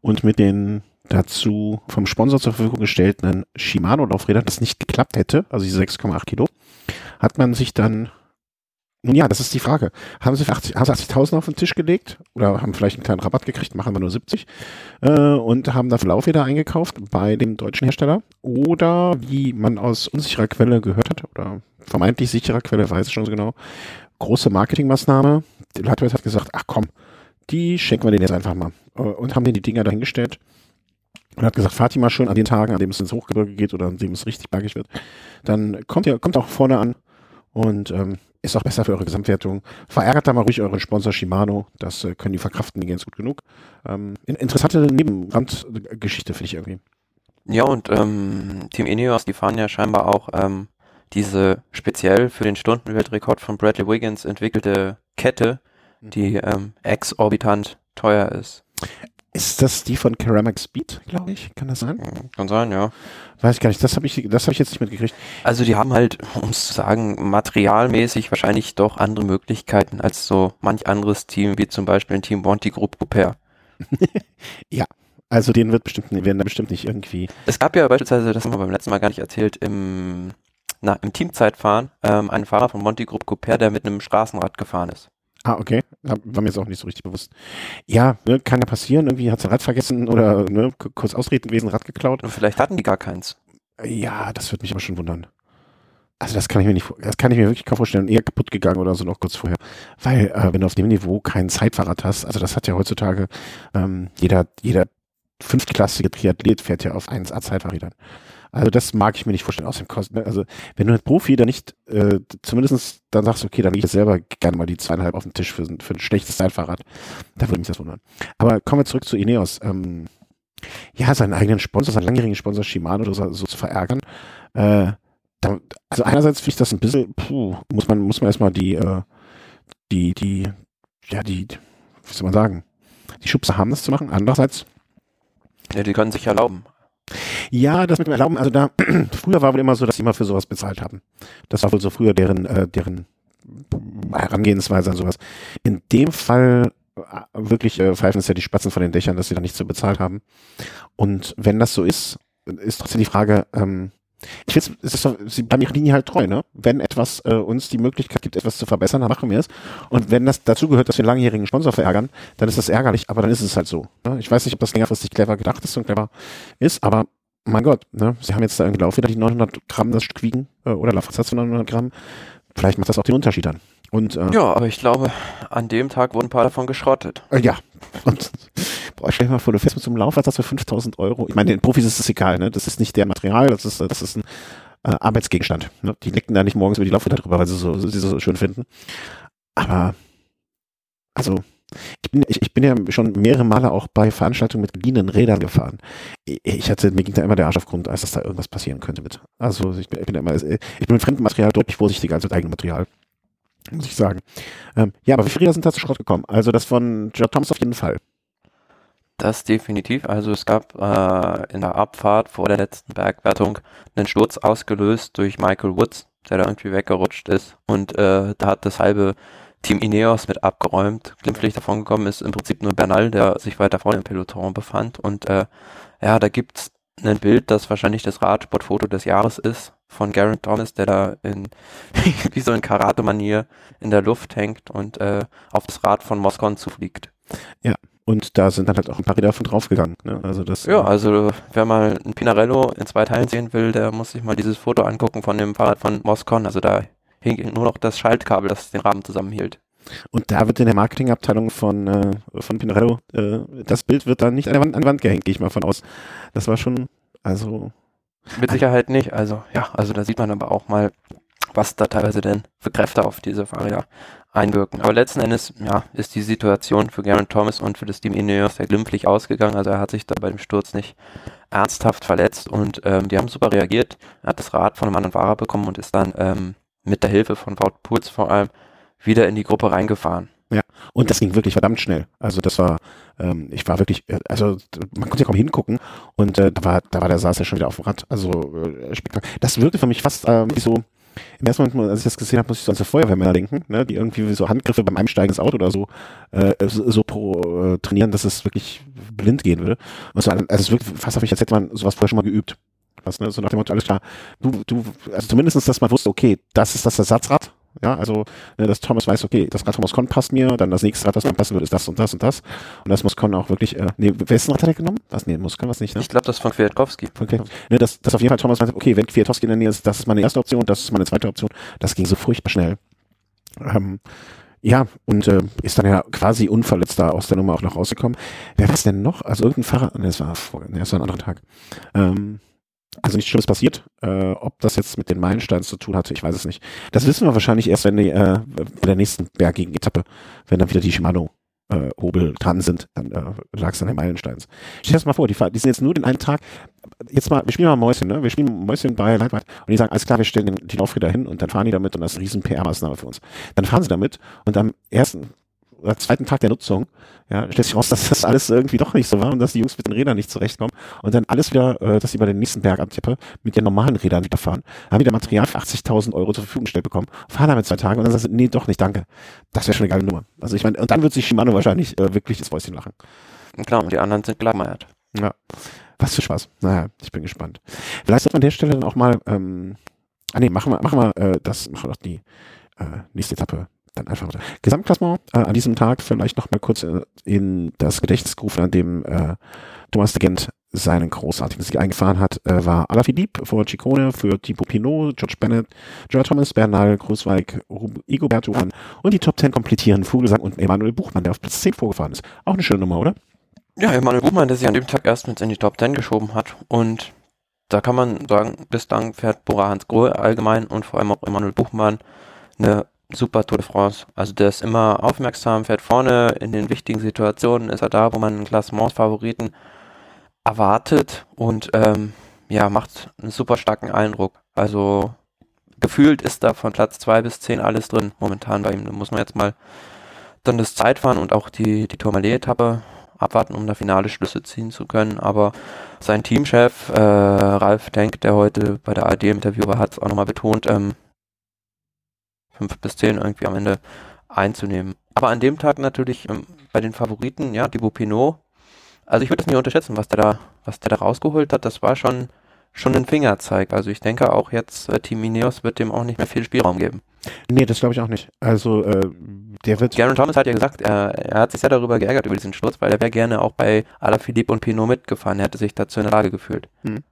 Und mit den dazu vom Sponsor zur Verfügung gestellten Shimano-Laufrädern das nicht geklappt hätte, also diese 6,8 Kilo, hat man sich dann ja, das ist die Frage. Haben sie 80.000 80 auf den Tisch gelegt oder haben vielleicht einen kleinen Rabatt gekriegt, machen wir nur 70 äh, und haben dafür Laufräder eingekauft bei dem deutschen Hersteller oder wie man aus unsicherer Quelle gehört hat oder vermeintlich sicherer Quelle, weiß ich schon so genau, große Marketingmaßnahme. Lightweight hat gesagt, ach komm, die schenken wir denen jetzt einfach mal äh, und haben denen die Dinger dahingestellt und hat gesagt, fahrt die mal schön an den Tagen, an dem es ins Hochgebirge geht oder an dem es richtig bergig wird. Dann kommt ihr, kommt auch vorne an und ähm, ist auch besser für eure Gesamtwertung. Verärgert da mal ruhig euren Sponsor Shimano. Das äh, können die verkraften, die ganz gut genug. Ähm, interessante Nebenrandgeschichte finde ich irgendwie. Ja, und ähm, Team Ineos, die fahren ja scheinbar auch ähm, diese speziell für den Stundenweltrekord von Bradley Wiggins entwickelte Kette, mhm. die ähm, exorbitant teuer ist. Ist das die von Ceramic Speed, glaube ich? Kann das sein? Kann sein, ja. Weiß ich gar nicht. Das habe ich, das habe ich jetzt nicht mitgekriegt. Also die haben halt, um es zu sagen, materialmäßig wahrscheinlich doch andere Möglichkeiten als so manch anderes Team, wie zum Beispiel ein Team Monty Group Couper. ja. Also denen wird bestimmt, werden da bestimmt nicht irgendwie. Es gab ja beispielsweise, das haben wir beim letzten Mal gar nicht erzählt, im, na, im Teamzeitfahren ähm, einen Fahrer von Monty Group Couper, der mit einem Straßenrad gefahren ist. Ah, okay. War mir jetzt auch nicht so richtig bewusst. Ja, ne, kann ja passieren. Irgendwie hat sein Rad vergessen oder ne, kurz ausreden gewesen, Rad geklaut. Und vielleicht hatten die gar keins. Ja, das würde mich aber schon wundern. also das kann ich mir nicht, das kann ich mir wirklich kaum vorstellen, eher kaputt gegangen oder so noch kurz vorher. Weil, äh, wenn du auf dem Niveau kein Zeitfahrrad hast, also das hat ja heutzutage ähm, jeder, jeder fünftklassige Triathlet fährt ja auf 1A Zeitfahrrädern. Also das mag ich mir nicht vorstellen. Außerdem kostet, also wenn du als Profi da nicht, äh, zumindest dann sagst, okay, dann lege ich jetzt selber gerne mal die zweieinhalb auf den Tisch für, für ein schlechtes Zeitfahrrad. Da würde mich das wundern. Aber kommen wir zurück zu Ineos. Ähm, ja, seinen eigenen Sponsor, seinen langjährigen Sponsor Shimano so, so zu verärgern. Äh, da, also einerseits finde ich das ein bisschen, puh, muss man, muss man erstmal die, äh, die, die, ja, die, wie soll man sagen, die Schubse haben, das zu machen. Andererseits. Ja, die können sich erlauben. Ja, das mit dem Erlauben, also da, früher war wohl immer so, dass sie immer für sowas bezahlt haben. Das war wohl so früher deren, äh, deren Herangehensweise an sowas. In dem Fall äh, wirklich äh, pfeifen es ja die Spatzen von den Dächern, dass sie da nichts zu bezahlt haben. Und wenn das so ist, ist trotzdem die Frage, ähm, ich finde, es ist so, sie bleiben ihrer Linie halt treu, ne? Wenn etwas äh, uns die Möglichkeit gibt, etwas zu verbessern, dann machen wir es. Und wenn das dazu gehört, dass wir einen langjährigen Sponsor verärgern, dann ist das ärgerlich, aber dann ist es halt so. Ne? Ich weiß nicht, ob das längerfristig clever gedacht ist und clever ist, aber mein Gott, ne? Sie haben jetzt da irgendwie Laufräder, die 900 Gramm das Stück wiegen, äh, oder Laufradsatz von 900 Gramm. Vielleicht macht das auch den Unterschied dann. Und, äh, ja, aber ich glaube, an dem Tag wurden ein paar davon geschrottet. Äh, ja. Und boah, stell dir mal vor, du fährst mit so einem Laufradsatz für 5000 Euro. Ich meine, den Profis ist das egal, ne? Das ist nicht der Material, das ist, das ist ein äh, Arbeitsgegenstand. Ne? Die lecken da nicht morgens über die Laufräder drüber, weil sie so, sie so schön finden. Aber, also, ich bin, ich, ich bin ja schon mehrere Male auch bei Veranstaltungen mit geliehenen Rädern gefahren. Ich hatte, mir ging da immer der Arsch auf Grund, als dass da irgendwas passieren könnte mit. Also ich bin, ich bin immer, ich bin mit fremdem Material deutlich vorsichtiger als mit eigenem Material. Muss ich sagen. Ähm, ja, aber wie viele Räder sind da zu Schrott gekommen? Also das von Gerard Thomas auf jeden Fall. Das definitiv. Also es gab äh, in der Abfahrt vor der letzten Bergwertung einen Sturz ausgelöst durch Michael Woods, der da irgendwie weggerutscht ist. Und äh, da hat das halbe Team Ineos mit abgeräumt. Glimpflich davon gekommen ist im Prinzip nur Bernal, der sich weiter vorne im Peloton befand. Und äh, ja, da gibt's ein Bild, das wahrscheinlich das Radsportfoto des Jahres ist, von Garen Thomas, der da in wie so in Karate-Manier in der Luft hängt und äh, auf das Rad von Moscon zufliegt. Ja, und da sind dann halt auch ein paar Räder von draufgegangen. Ne? Also das, ja, also wer mal ein Pinarello in zwei Teilen sehen will, der muss sich mal dieses Foto angucken von dem Fahrrad von Moscon. Also da hing nur noch das Schaltkabel, das den Rahmen zusammenhielt. Und da wird in der Marketingabteilung von, äh, von Pinarello, äh, das Bild wird dann nicht an der Wand, an der Wand gehängt, gehe ich mal von aus. Das war schon, also. Mit Sicherheit nicht. Also, ja, also da sieht man aber auch mal, was da teilweise denn für Kräfte auf diese Fahrer einwirken. Aber letzten Endes, ja, ist die Situation für Garen Thomas und für das Team Ineos sehr glimpflich ausgegangen. Also er hat sich da bei dem Sturz nicht ernsthaft verletzt und ähm, die haben super reagiert. Er hat das Rad von einem anderen Fahrer bekommen und ist dann ähm, mit der Hilfe von Wout Puls vor allem wieder in die Gruppe reingefahren. Ja, und das ging wirklich verdammt schnell. Also das war, ähm, ich war wirklich, äh, also man konnte ja kaum hingucken und äh, da war, da war der saß ja schon wieder auf dem Rad. Also äh, Das wirkte für mich fast äh, so, im ersten Moment, als ich das gesehen habe, muss ich so an so Feuerwehrmänner denken, ne, die irgendwie so Handgriffe beim Einsteigen ins Auto oder so äh, so, pro, äh, trainieren, dass es wirklich blind gehen würde. Und so, also es wirkt fast auf mich, als hätte man sowas vorher schon mal geübt. Was, ne? So nach dem Motto, alles klar, du, du, also zumindestens, dass man wusste, okay, das ist das Ersatzrad, ja, also, ne, dass Thomas weiß, okay, das Rad von Moscon passt mir, dann das nächste Rad, das mir passen würde, ist das und das und das. Und das Moscon auch wirklich, äh, nee, wessen Rad hat er genommen? Was, nee, Moscon was nicht, ne? Ich glaube, das von Kwiatkowski. Von Kwiatkowski. Ne, dass, dass auf jeden Fall Thomas weiß, okay, wenn Kwiatkowski in der Nähe ist, das ist meine erste Option, das ist meine zweite Option. Das ging so furchtbar schnell. Ähm, ja, und äh, ist dann ja quasi unverletzt da aus der Nummer auch noch rausgekommen. Wer weiß denn noch? Also irgendein Fahrer, ne, das war, ne, das war ein anderer Tag. Ähm, also nichts Schlimmes passiert. Äh, ob das jetzt mit den Meilensteinen zu tun hatte, ich weiß es nicht. Das wissen wir wahrscheinlich erst, wenn die, äh, bei der nächsten bergigen Etappe, wenn dann wieder die Shimano äh, Hobel dran sind, dann äh, lag es an den Meilensteins. Stell dir das mal vor, die, die sind jetzt nur den einen Tag, jetzt mal, wir spielen mal Mäuschen, ne? Wir spielen Mäuschen bei Lightweight und die sagen, alles klar, wir stellen den, die Laufräder hin und dann fahren die damit und das ist eine riesen PR-Maßnahme für uns. Dann fahren sie damit und am ersten oder zweiten Tag der Nutzung, ja, stellt sich raus, dass das alles irgendwie doch nicht so war und dass die Jungs mit den Rädern nicht zurechtkommen und dann alles wieder, äh, dass sie bei den nächsten Bergantippe mit den normalen Rädern wieder fahren, haben wieder Material für 80.000 Euro zur Verfügung gestellt bekommen, fahren damit zwei Tage und dann sagen sie, nee, doch nicht, danke. Das wäre schon eine geile Nummer. Also ich meine, und dann wird sich Shimano wahrscheinlich äh, wirklich das Fäustchen lachen. Klar, und die anderen sind gelangweilt. Ja. Was für Spaß. Naja, ich bin gespannt. Vielleicht sollte man an der Stelle dann auch mal, ähm, ah nee, machen wir, machen wir, äh, das, machen wir doch die äh, nächste Etappe dann einfach weiter. Gesamtklassement äh, an diesem Tag vielleicht noch mal kurz äh, in das Gedächtnis gerufen, an dem äh, Thomas de Gent seinen großartigen Sieg eingefahren hat, äh, war Alaphilippe vor Ciccone, für Thibaut Pinot, George Bennett, George Thomas, Bernal, Großweig, Igoberto und die Top 10 komplettieren Vogelsang und Emanuel Buchmann, der auf Platz 10 vorgefahren ist. Auch eine schöne Nummer, oder? Ja, Emanuel Buchmann, der sich an dem Tag erst mit in die Top 10 geschoben hat und da kann man sagen, bislang fährt Bora Hans Grohe allgemein und vor allem auch Emanuel Buchmann eine super Tour de France. Also der ist immer aufmerksam, fährt vorne, in den wichtigen Situationen ist er da, wo man einen Klassementsfavoriten erwartet und ähm, ja, macht einen super starken Eindruck. Also gefühlt ist da von Platz 2 bis 10 alles drin momentan bei ihm. Da muss man jetzt mal dann das Zeitfahren und auch die, die Tourmalet-Etappe abwarten, um da finale Schlüsse ziehen zu können. Aber sein Teamchef, äh, Ralf Denk, der heute bei der ARD im Interview war, hat es auch nochmal betont, ähm, 5 bis 10 irgendwie am Ende einzunehmen. Aber an dem Tag natürlich ähm, bei den Favoriten, ja, Thibaut Pinot, also ich würde es nicht unterschätzen, was der da, was der da rausgeholt hat, das war schon, schon ein Fingerzeig. Also ich denke auch jetzt, äh, Team Ineos wird dem auch nicht mehr viel Spielraum geben. Nee, das glaube ich auch nicht. Also äh, der wird. Garen Thomas hat ja gesagt, er, er hat sich sehr darüber geärgert über diesen Sturz, weil er wäre gerne auch bei Alaphilippe und Pinot mitgefahren. Er hätte sich dazu in der Lage gefühlt. Hm.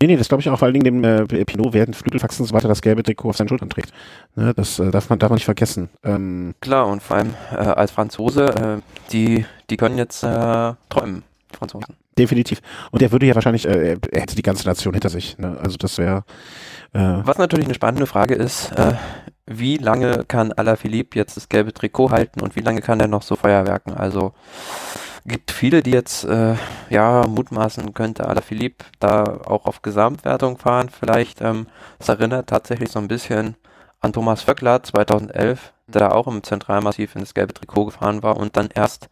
Nee, nee, das glaube ich auch, vor allen Dingen dem äh, Pinot während Flügelfaxen und so weiter das gelbe Trikot auf seinen Schultern trägt. Ne, das äh, darf, man, darf man nicht vergessen. Ähm, Klar, und vor allem äh, als Franzose, äh, die, die können jetzt äh, träumen, Franzosen. Definitiv. Und er würde ja wahrscheinlich, äh, er hätte die ganze Nation hinter sich. Ne? Also das wäre. Was natürlich eine spannende Frage ist, äh, wie lange kann Alaphilippe jetzt das gelbe Trikot halten und wie lange kann er noch so Feuerwerken? Also gibt viele, die jetzt äh, ja mutmaßen könnte Alaphilippe da auch auf Gesamtwertung fahren. Vielleicht, ähm, das erinnert tatsächlich so ein bisschen an Thomas Vöckler 2011, der da auch im Zentralmassiv in das gelbe Trikot gefahren war und dann erst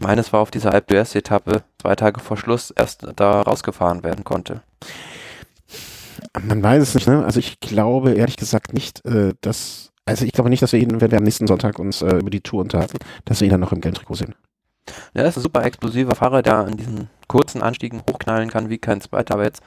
ich meine, es war auf dieser Alpe d'Huez Etappe zwei Tage vor Schluss erst da rausgefahren werden konnte. Man weiß es nicht, ne? Also ich glaube ehrlich gesagt nicht, äh, dass, also ich glaube nicht, dass wir ihn, wenn wir am nächsten Sonntag uns äh, über die Tour unterhalten, dass wir ihn dann noch im Gelbtrikot sehen. Ja, das ist ein super explosiver Fahrer, der an diesen kurzen Anstiegen hochknallen kann wie kein zweiter, aber jetzt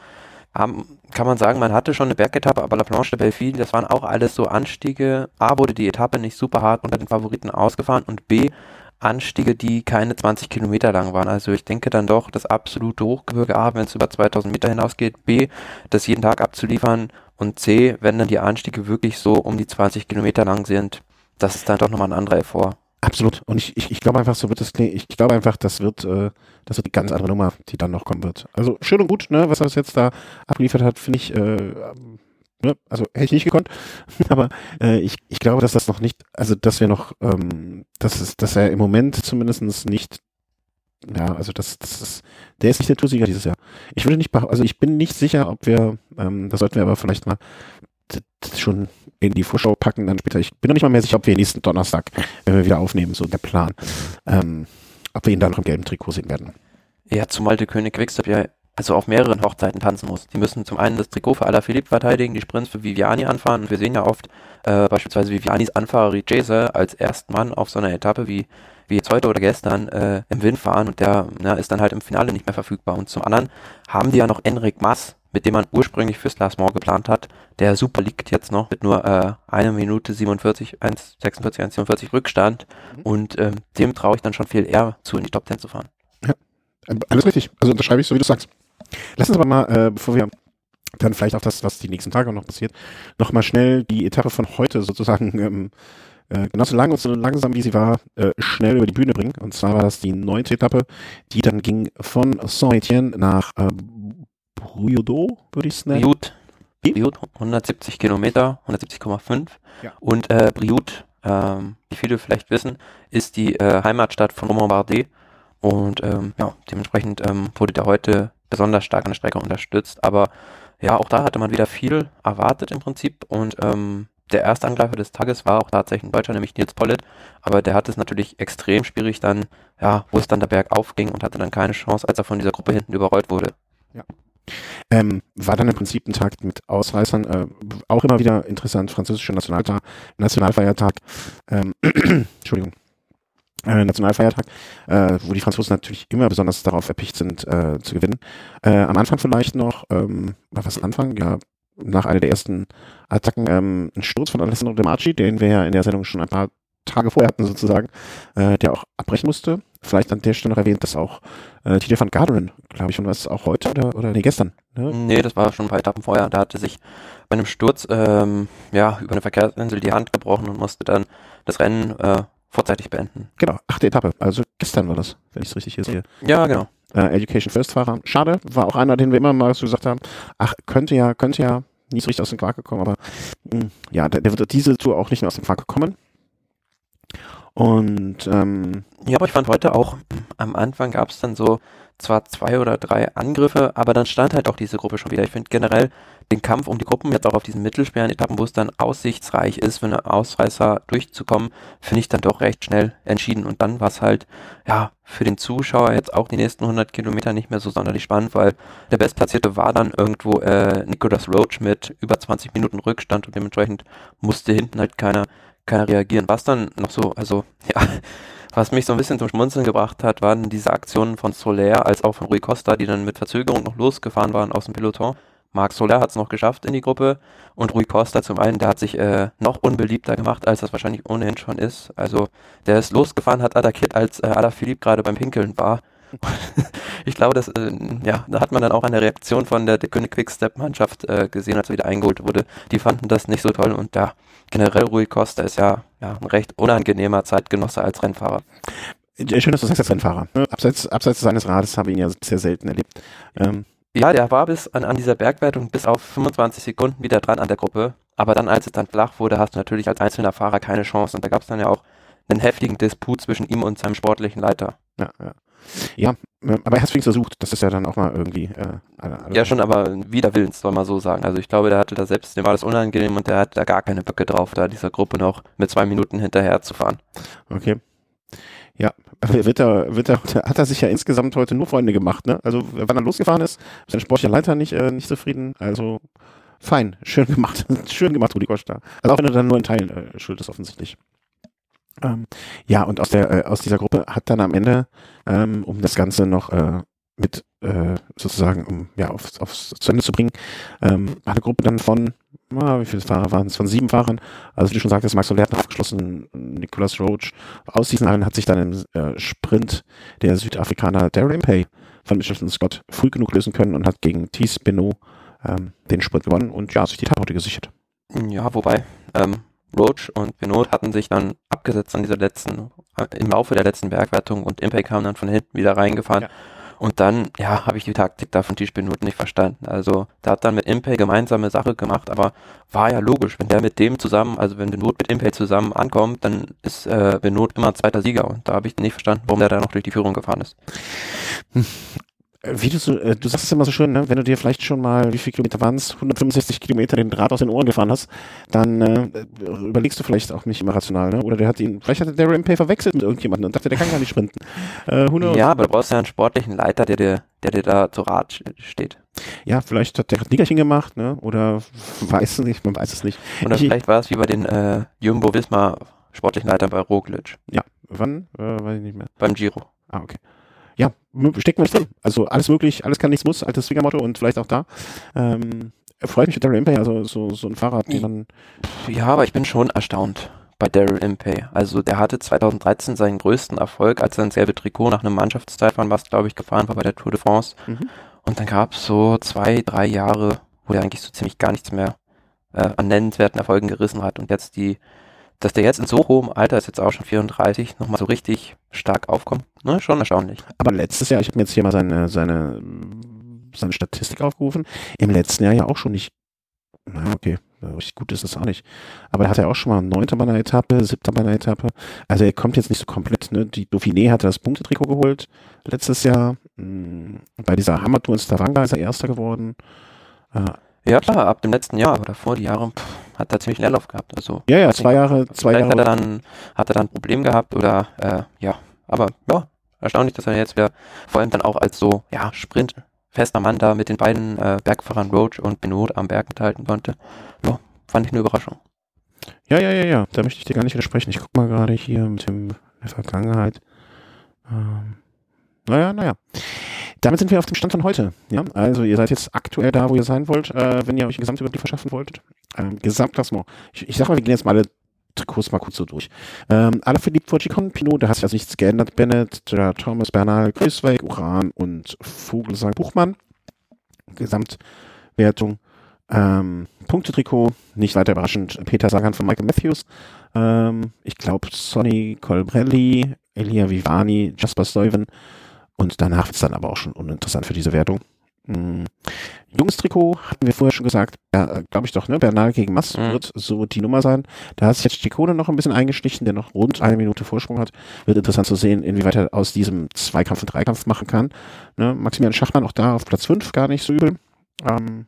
haben, kann man sagen, man hatte schon eine Bergetappe, aber La Planche de Belleville, das waren auch alles so Anstiege. A, wurde die Etappe nicht super hart unter den Favoriten ausgefahren und B, Anstiege, die keine 20 Kilometer lang waren. Also ich denke dann doch, das absolute Hochgebirge A, wenn es über 2000 Meter hinausgeht, B, das jeden Tag abzuliefern und C, wenn dann die Anstiege wirklich so um die 20 Kilometer lang sind, das ist dann doch nochmal ein anderer Effort. Absolut. Und ich, ich, ich glaube einfach, so wird es Ich glaube einfach, das wird, äh, das wird die ganz andere Nummer, die dann noch kommen wird. Also schön und gut, ne, was er jetzt da abgeliefert hat, finde ich, äh, ne, also hätte ich nicht gekonnt, aber äh, ich, ich glaube, dass das noch nicht, also dass wir noch, ähm, dass es, dass er im Moment zumindestens nicht, ja, also das, das ist, der ist nicht der Toursieger dieses Jahr. Ich würde nicht, also ich bin nicht sicher, ob wir, ähm, da sollten wir aber vielleicht mal schon in die Vorschau packen, dann später. Ich bin noch nicht mal mehr sicher, ob wir nächsten Donnerstag, wenn wir wieder aufnehmen, so der Plan, ähm, ob wir ihn dann noch im gelben Trikot sehen werden. Ja, zumal der König Quickstep ja also auf mehreren Hochzeiten tanzen muss. Die müssen zum einen das Trikot für Alaphilippe verteidigen, die Sprints für Viviani anfahren und wir sehen ja oft äh, beispielsweise Vivianis Anfahrer Richese als Erstmann auf so einer Etappe wie, wie jetzt heute oder gestern äh, im Wind fahren und der na, ist dann halt im Finale nicht mehr verfügbar. Und zum anderen haben die ja noch Enric Mas, mit dem man ursprünglich fürs Klassement geplant hat, der super liegt jetzt noch mit nur äh, einer Minute 47, 1, 46, 1, 47 Rückstand mhm. und ähm, dem traue ich dann schon viel eher zu, in die Top 10 zu fahren. Ja, alles richtig. Also unterschreibe ich so, wie du sagst. Lass uns aber mal, äh, bevor wir dann vielleicht auch das, was die nächsten Tage noch passiert, nochmal schnell die Etappe von heute sozusagen ähm, äh, genauso lang und so langsam wie sie war, äh, schnell über die Bühne bringen. Und zwar war das die neunte Etappe, die dann ging von Saint-Etienne nach äh, Bruyodot, würde ich es nennen. Brioude. Brioude, 170 Kilometer, 170,5. Ja. Und äh, Brioude, ähm, wie viele vielleicht wissen, ist die äh, Heimatstadt von Romain Bardet. Und ähm, ja, dementsprechend ähm, wurde der heute besonders stark an der Strecke unterstützt. Aber ja, auch da hatte man wieder viel erwartet im Prinzip. Und ähm, der erste Angreifer des Tages war auch tatsächlich ein Deutscher, nämlich Nils Pollitt. Aber der hat es natürlich extrem schwierig dann, ja, wo es dann der Berg aufging und hatte dann keine Chance, als er von dieser Gruppe hinten überrollt wurde. Ja. Ähm, war dann im Prinzip ein Tag mit Ausreißern, äh, auch immer wieder interessant, französischer Nationaltag, Nationalfeiertag, ähm, Entschuldigung, äh, Nationalfeiertag, äh, wo die Franzosen natürlich immer besonders darauf erpicht sind, äh, zu gewinnen. Äh, am Anfang vielleicht noch, ähm, was Anfang? Ja, nach einer der ersten Attacken, ähm, ein Sturz von Alessandro De Marci, den wir ja in der Sendung schon ein paar Tage vorher hatten sozusagen, äh, der auch abbrechen musste. Vielleicht an der Stelle noch erwähnt, dass auch äh, TJ van Garderen, glaube ich, und was auch heute oder, oder nee, gestern. Ne? Nee, das war schon ein paar Etappen vorher. Da hatte sich bei einem Sturz ähm, ja, über eine Verkehrsinsel die Hand gebrochen und musste dann das Rennen äh, vorzeitig beenden. Genau, achte Etappe. Also gestern war das, wenn ich es richtig hier sehe. Ja, genau. Äh, Education First Fahrer. Schade, war auch einer, den wir immer mal so gesagt haben, ach, könnte ja, könnte ja nie so richtig aus dem Quark gekommen, aber mh, hm, ja, der, der wird diese Tour auch nicht mehr aus dem Quark gekommen. Und ähm, ja, aber ich fand heute auch, am Anfang gab es dann so zwar zwei oder drei Angriffe, aber dann stand halt auch diese Gruppe schon wieder. Ich finde generell den Kampf um die Gruppen, jetzt auch auf diesen mittelschweren Etappen, wo es dann aussichtsreich ist, für eine Ausreißer durchzukommen, finde ich dann doch recht schnell entschieden. Und dann war es halt, ja, für den Zuschauer jetzt auch die nächsten 100 Kilometer nicht mehr so sonderlich spannend, weil der Bestplatzierte war dann irgendwo äh, Nicolas Roach mit über 20 Minuten Rückstand und dementsprechend musste hinten halt keiner keiner reagieren. Was dann noch so, also ja, was mich so ein bisschen zum Schmunzeln gebracht hat, waren diese Aktionen von Soler als auch von Rui Costa, die dann mit Verzögerung noch losgefahren waren aus dem Peloton. Marc Soler hat es noch geschafft in die Gruppe und Rui Costa zum einen, der hat sich äh, noch unbeliebter gemacht, als das wahrscheinlich ohnehin schon ist. Also der ist losgefahren, hat attackiert, als äh, Alaphilippe gerade beim Pinkeln war ich glaube, das, äh, ja, da hat man dann auch eine Reaktion von der König Quickstep-Mannschaft äh, gesehen, als er wieder eingeholt wurde. Die fanden das nicht so toll und ja, generell Rui Costa ist ja, ja ein recht unangenehmer Zeitgenosse als Rennfahrer. Schön, dass du sagst, als Rennfahrer. Ne? Abseits, abseits seines Rades habe ich ihn ja sehr selten erlebt. Ähm. Ja, der war bis an, an dieser Bergwertung bis auf 25 Sekunden wieder dran an der Gruppe. Aber dann, als es dann flach wurde, hast du natürlich als einzelner Fahrer keine Chance. Und da gab es dann ja auch einen heftigen Disput zwischen ihm und seinem sportlichen Leiter. Ja, ja. Ja, aber er hat es wenigstens versucht. Das ist ja dann auch mal irgendwie. Äh, ja, schon, aber wieder Willens, soll man so sagen. Also ich glaube, der hatte da selbst, dem war das unangenehm und der hat da gar keine Böcke drauf, da dieser Gruppe noch mit zwei Minuten hinterher zu fahren. Okay. Ja, wird er, wird er, hat er sich ja insgesamt heute nur Freunde gemacht, ne? Also, wann er losgefahren ist, ist sein sportlicher Leiter nicht, äh, nicht zufrieden. Also, fein, schön gemacht, schön gemacht, Rudi Costa. Also, auch wenn er dann nur in Teilen äh, schuld ist, offensichtlich. Ähm, ja, und aus der äh, aus dieser Gruppe hat dann am Ende, ähm, um das Ganze noch äh, mit äh, sozusagen, um ja aufs, aufs zu Ende zu bringen, ähm, eine Gruppe dann von, ah, wie viele Fahrer waren es? Von sieben Fahrern. Also wie du schon sagtest, Max Soler hat aufgeschlossen, Nicolas Roach. Aus diesen allen hat sich dann im äh, Sprint der Südafrikaner Darren Impey von Michelin Scott früh genug lösen können und hat gegen Thies Benoit ähm, den Sprint gewonnen und ja, sich die Etappe gesichert. Ja, wobei, ähm, Roach und Benot hatten sich dann abgesetzt an dieser letzten, äh, im Laufe der letzten Bergwertung und Impact kam dann von hinten wieder reingefahren. Ja. Und dann, ja, habe ich die Taktik da von Tisch Benot nicht verstanden. Also, der hat dann mit Impact gemeinsame Sache gemacht, aber war ja logisch, wenn der mit dem zusammen, also wenn Benot mit Impact zusammen ankommt, dann ist äh, Benot immer zweiter Sieger. Und da habe ich nicht verstanden, warum der da noch durch die Führung gefahren ist. Hm wie du so, äh, du sagst es immer so schön, ne? wenn du dir vielleicht schon mal, wie viele Kilometer waren es, 165 Kilometer den Draht aus den Ohren gefahren hast, dann äh, überlegst du vielleicht auch nicht immer rational, ne? Oder der hat ihn, vielleicht hat der Rampay verwechselt mit irgendjemandem und dachte, der kann gar nicht sprinten. Äh, ja, aber du brauchst ja einen sportlichen Leiter, der dir, der dir da zu Rat steht. Ja, vielleicht hat der ein Nickerchen gemacht, ne? Oder weiß es nicht, man weiß es nicht. Oder ich, vielleicht war es wie bei den äh, Jumbo Wismar sportlichen Leitern bei Roglic. Ja, wann? Äh, weiß ich nicht mehr. Beim Giro. Ah, okay ja, stecken wir nicht drin. Also alles möglich, alles kann, nichts muss, altes Swingermotto und vielleicht auch da. Ähm, freut mich mit Daryl Impey, also so, so ein Fahrrad, den man. Ja, aber ich bin schon erstaunt bei Daryl Impey. Also der hatte 2013 seinen größten Erfolg, als er ein selbe Trikot nach einem Mannschaftsteilfahren, was glaube ich gefahren war bei der Tour de France. Mhm. Und dann gab es so zwei, drei Jahre, wo er eigentlich so ziemlich gar nichts mehr äh, an nennenswerten Erfolgen gerissen hat. Und jetzt die dass der jetzt in so hohem Alter, ist jetzt auch schon 34, nochmal so richtig stark aufkommt, ne? schon erstaunlich. Aber letztes Jahr, ich habe mir jetzt hier mal seine, seine, seine Statistik aufgerufen, im letzten Jahr ja auch schon nicht, na okay, richtig gut ist das auch nicht. Aber er hatte ja auch schon mal neunter bei einer Etappe, siebter bei einer Etappe. Also er kommt jetzt nicht so komplett, ne? Die Dauphiné hatte das Punktetrikot geholt letztes Jahr. Hm, bei dieser Hammertour in Stavanger ist er Erster geworden. Äh, ja klar, ab dem letzten Jahr, aber davor die Jahre pff, hat er ziemlich Leerlauf gehabt. Also ja, ja, zwei Jahre, zwei Jahre. Hat er dann hat er dann ein Problem gehabt oder äh, ja, aber ja, erstaunlich, dass er jetzt wieder vor allem dann auch als so ja Sprint fester Mann da mit den beiden äh, Bergfahrern Roach und Benot am Berg mithalten konnte. Ja, fand ich eine Überraschung. Ja, ja, ja, ja, da möchte ich dir gar nicht widersprechen. Ich guck mal gerade hier mit dem der Vergangenheit. Ähm, naja, naja. Damit sind wir auf dem Stand von heute. Ja, also ihr seid jetzt aktuell da, wo ihr sein wollt, äh, wenn ihr euch einen Gesamtüberblick verschaffen wolltet. Ähm, Gesamtklassement. Ich, ich sag mal, wir gehen jetzt mal alle Trikots mal kurz so durch. Ähm, alle vor Chicon Pinot, da hat sich also nichts geändert. Bennett, Thomas, Bernal, Grüßweg, Uran und Vogelsang Buchmann. Gesamtwertung. Ähm, Punktetrikot, nicht weiter überraschend, Peter Sagan von Michael Matthews. Ähm, ich glaube, Sonny Colbrelli, Elia Vivani, Jasper Stuyven. Und danach wird es dann aber auch schon uninteressant für diese Wertung. Hm. Jungs-Trikot hatten wir vorher schon gesagt, ja, glaube ich doch, ne? Bernal gegen Mass mhm. wird so die Nummer sein. Da hat sich jetzt Chicone noch ein bisschen eingeschlichen, der noch rund eine Minute Vorsprung hat. Wird interessant zu sehen, inwieweit er aus diesem Zweikampf einen Dreikampf machen kann. Ne? Maximilian Schachmann auch da auf Platz 5, gar nicht so übel. Ähm,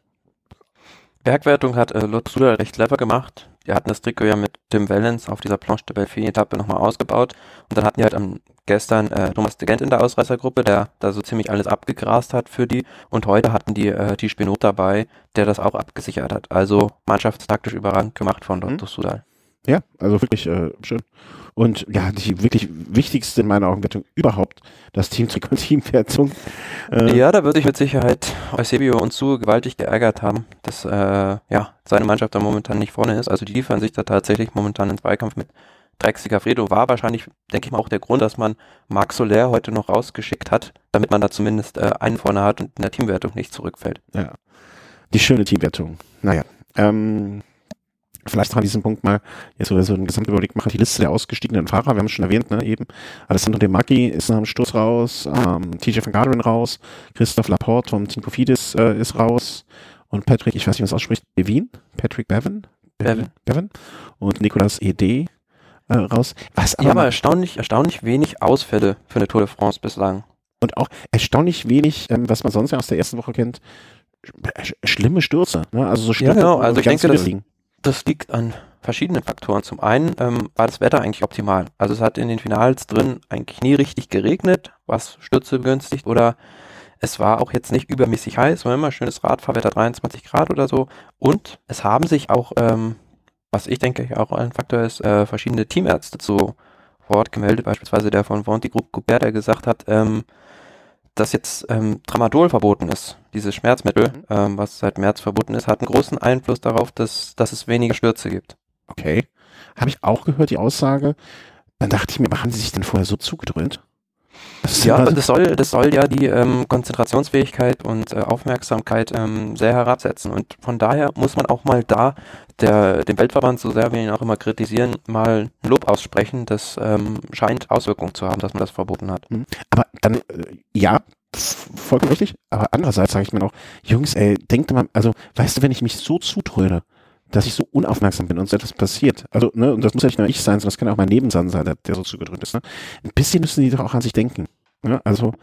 Bergwertung hat äh, Lutz Suda recht clever gemacht. Die hatten das Trikot ja mit Tim Wellens auf dieser Planche de Belfie-Etappe nochmal ausgebaut. Und dann hatten die halt am gestern äh, Thomas de Gent in der Ausreißergruppe, der da so ziemlich alles abgegrast hat für die. Und heute hatten die äh, die Spinot dabei, der das auch abgesichert hat. Also mannschaftstaktisch überragend gemacht von Dr. Mhm. Sudal. Ja, also wirklich äh, schön. Und ja, die wirklich wichtigste in meiner Augenwertung überhaupt, das Team zur Teamwertung. Äh, ja, da würde ich mit Sicherheit Eusebio und Su gewaltig geärgert haben, dass äh, ja, seine Mannschaft da momentan nicht vorne ist. Also die liefern sich da tatsächlich momentan in Zweikampf mit Dreixiger Fredo war wahrscheinlich, denke ich mal, auch der Grund, dass man Marc Soler heute noch rausgeschickt hat, damit man da zumindest äh, einen vorne hat und in der Teamwertung nicht zurückfällt. Ja. Die schöne Teamwertung. Naja. Ähm, Vielleicht noch an diesem Punkt mal jetzt so, einen Gesamtüberblick machen. Die Liste der ausgestiegenen Fahrer, wir haben es schon erwähnt, ne, eben. Alessandro De Macchi ist nach dem Sturz raus, ähm, TJ van Garderen raus, Christoph Laporte vom Team Kofidis äh, ist raus und Patrick, ich weiß nicht, was ausspricht, Bevin? Patrick Bevan? Bevan. Bevan. Und Nicolas E.D. Äh, raus. Was aber, ja, aber erstaunlich, erstaunlich wenig Ausfälle für eine Tour de France bislang. Und auch erstaunlich wenig, ähm, was man sonst ja aus der ersten Woche kennt, schlimme Stürze. Ne? Also so Stürze, ja, genau. Also ich denke, das, liegen das liegt an verschiedenen Faktoren. Zum einen ähm, war das Wetter eigentlich optimal. Also es hat in den Finals drin eigentlich nie richtig geregnet, was Stürze begünstigt oder es war auch jetzt nicht übermäßig heiß, war immer schönes Radfahrwetter, 23 Grad oder so. Und es haben sich auch, ähm, was ich denke auch ein Faktor ist, äh, verschiedene Teamärzte zu Wort gemeldet, beispielsweise der von Vonti Group Goubert, der gesagt hat, ähm, dass jetzt ähm, Tramadol verboten ist, dieses Schmerzmittel, mhm. ähm, was seit März verboten ist, hat einen großen Einfluss darauf, dass, dass es weniger Stürze gibt. Okay. Habe ich auch gehört, die Aussage. Dann dachte ich mir, haben sie sich denn vorher so zugedröhnt? Das ja, das soll, das soll ja die ähm, Konzentrationsfähigkeit und äh, Aufmerksamkeit ähm, sehr herabsetzen. Und von daher muss man auch mal da der, dem Weltverband, so sehr wir ihn auch immer kritisieren, mal ein Lob aussprechen. Das ähm, scheint Auswirkungen zu haben, dass man das verboten hat. Mhm. Aber dann, äh, ja, vollkommen richtig. Aber andererseits sage ich mir auch, Jungs, ey, denkt mal, also, weißt du, wenn ich mich so zutröde, dass ich so unaufmerksam bin und so etwas passiert. Also, ne, und das muss ja nicht nur ich sein, sondern das kann auch mein Nebensan sein, der, der so zugedrückt ist. Ne? Ein bisschen müssen die doch auch an sich denken. Ne? Also,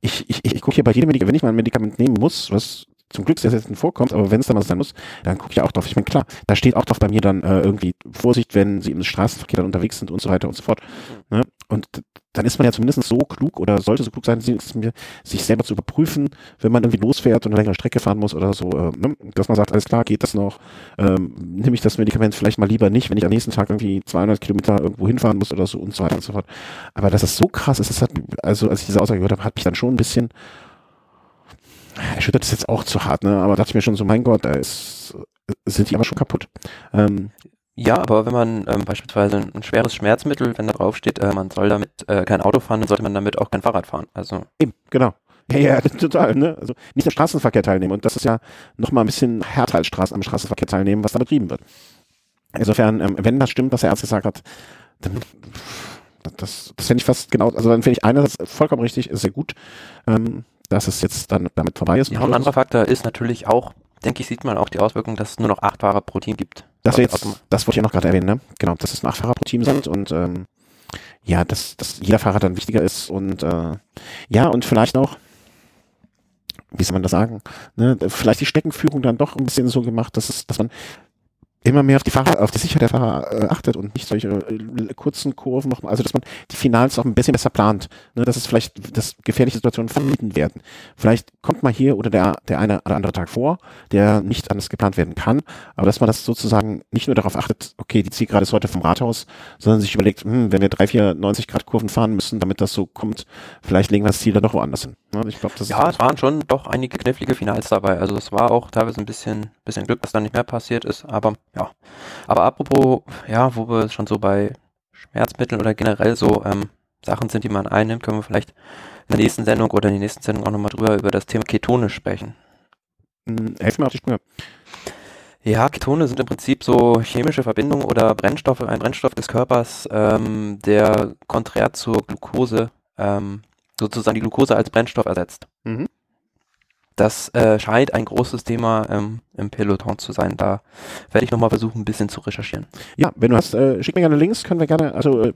ich, ich, ich gucke hier bei jedem Medikament, wenn ich mal ein Medikament nehmen muss, was zum Glück sehr selten vorkommt, aber wenn es dann mal sein muss, dann gucke ich auch drauf. Ich meine, klar, da steht auch drauf bei mir dann äh, irgendwie Vorsicht, wenn sie im Straßenverkehr dann unterwegs sind und so weiter und so fort. Ne? Und dann ist man ja zumindest so klug oder sollte so klug sein, sich selber zu überprüfen, wenn man irgendwie losfährt und eine längere Strecke fahren muss oder so, äh, ne? dass man sagt, alles klar, geht das noch, ähm, nehme ich das Medikament vielleicht mal lieber nicht, wenn ich am nächsten Tag irgendwie 200 Kilometer irgendwo hinfahren muss oder so und so weiter und so fort. Aber dass das so krass ist, das hat, also als ich diese Aussage gehört habe, hat mich dann schon ein bisschen erschüttert ist jetzt auch zu hart, ne? aber dachte ich mir schon so, mein Gott, da ist, sind die aber schon kaputt. Ähm, ja, aber wenn man ähm, beispielsweise ein, schweres Schmerzmittel, wenn da drauf steht, äh, man soll damit äh, kein Auto fahren, dann sollte man damit auch kein Fahrrad fahren. Also eben, genau. Ja, ja, total, ne? Also nicht am Straßenverkehr teilnehmen. Und das ist ja nochmal ein bisschen härter als Straßen, am Straßenverkehr teilnehmen, was da betrieben wird. Insofern, ähm, wenn das stimmt, was der Arzt gesagt hat, dann das, das fände ich fast genau, also dann finde ich einerseits vollkommen richtig, ist sehr gut, ähm, dass es jetzt dann damit vorbei ist. Ja, ein anderer Faktor ist natürlich auch, denke ich, sieht man auch die Auswirkung, dass es nur noch acht Fahrer pro Team gibt. Das, jetzt, das wollte ich ja noch gerade erwähnen, ne? Genau, dass es acht Fahrer pro Team sind und ähm, ja, dass, dass jeder Fahrer dann wichtiger ist und äh, ja, und vielleicht auch, wie soll man das sagen, ne, vielleicht die Steckenführung dann doch ein bisschen so gemacht, dass es, dass man immer mehr auf die Fahrer, auf die Sicherheit der Fahrer äh, achtet und nicht solche äh, kurzen Kurven noch, also dass man die Finals auch ein bisschen besser plant, ne, dass es vielleicht, dass gefährliche Situationen vermieden werden. Vielleicht kommt mal hier oder der, der eine oder andere Tag vor, der nicht anders geplant werden kann, aber dass man das sozusagen nicht nur darauf achtet, okay, die Zielgerade ist heute vom Rathaus, sondern sich überlegt, hm, wenn wir drei, vier 90 Grad Kurven fahren müssen, damit das so kommt, vielleicht legen wir das Ziel dann doch woanders hin. Ne? Ich glaube, das ja, es waren schon doch einige knifflige Finals dabei, also es war auch teilweise ein bisschen, bisschen Glück, dass da nicht mehr passiert ist, aber ja. Aber apropos, ja, wo wir schon so bei Schmerzmitteln oder generell so ähm, Sachen sind, die man einnimmt, können wir vielleicht in der nächsten Sendung oder in der nächsten Sendung auch nochmal drüber über das Thema Ketone sprechen. Hm, helf mir auf die Sprünge. Ja, Ketone sind im Prinzip so chemische Verbindungen oder Brennstoffe, ein Brennstoff des Körpers, ähm, der konträr zur Glucose ähm, sozusagen die Glucose als Brennstoff ersetzt. Mhm. Das äh, scheint ein großes Thema ähm, im Peloton zu sein. Da werde ich nochmal versuchen, ein bisschen zu recherchieren. Ja, wenn du hast, äh, schick mir gerne Links, können wir gerne, also äh,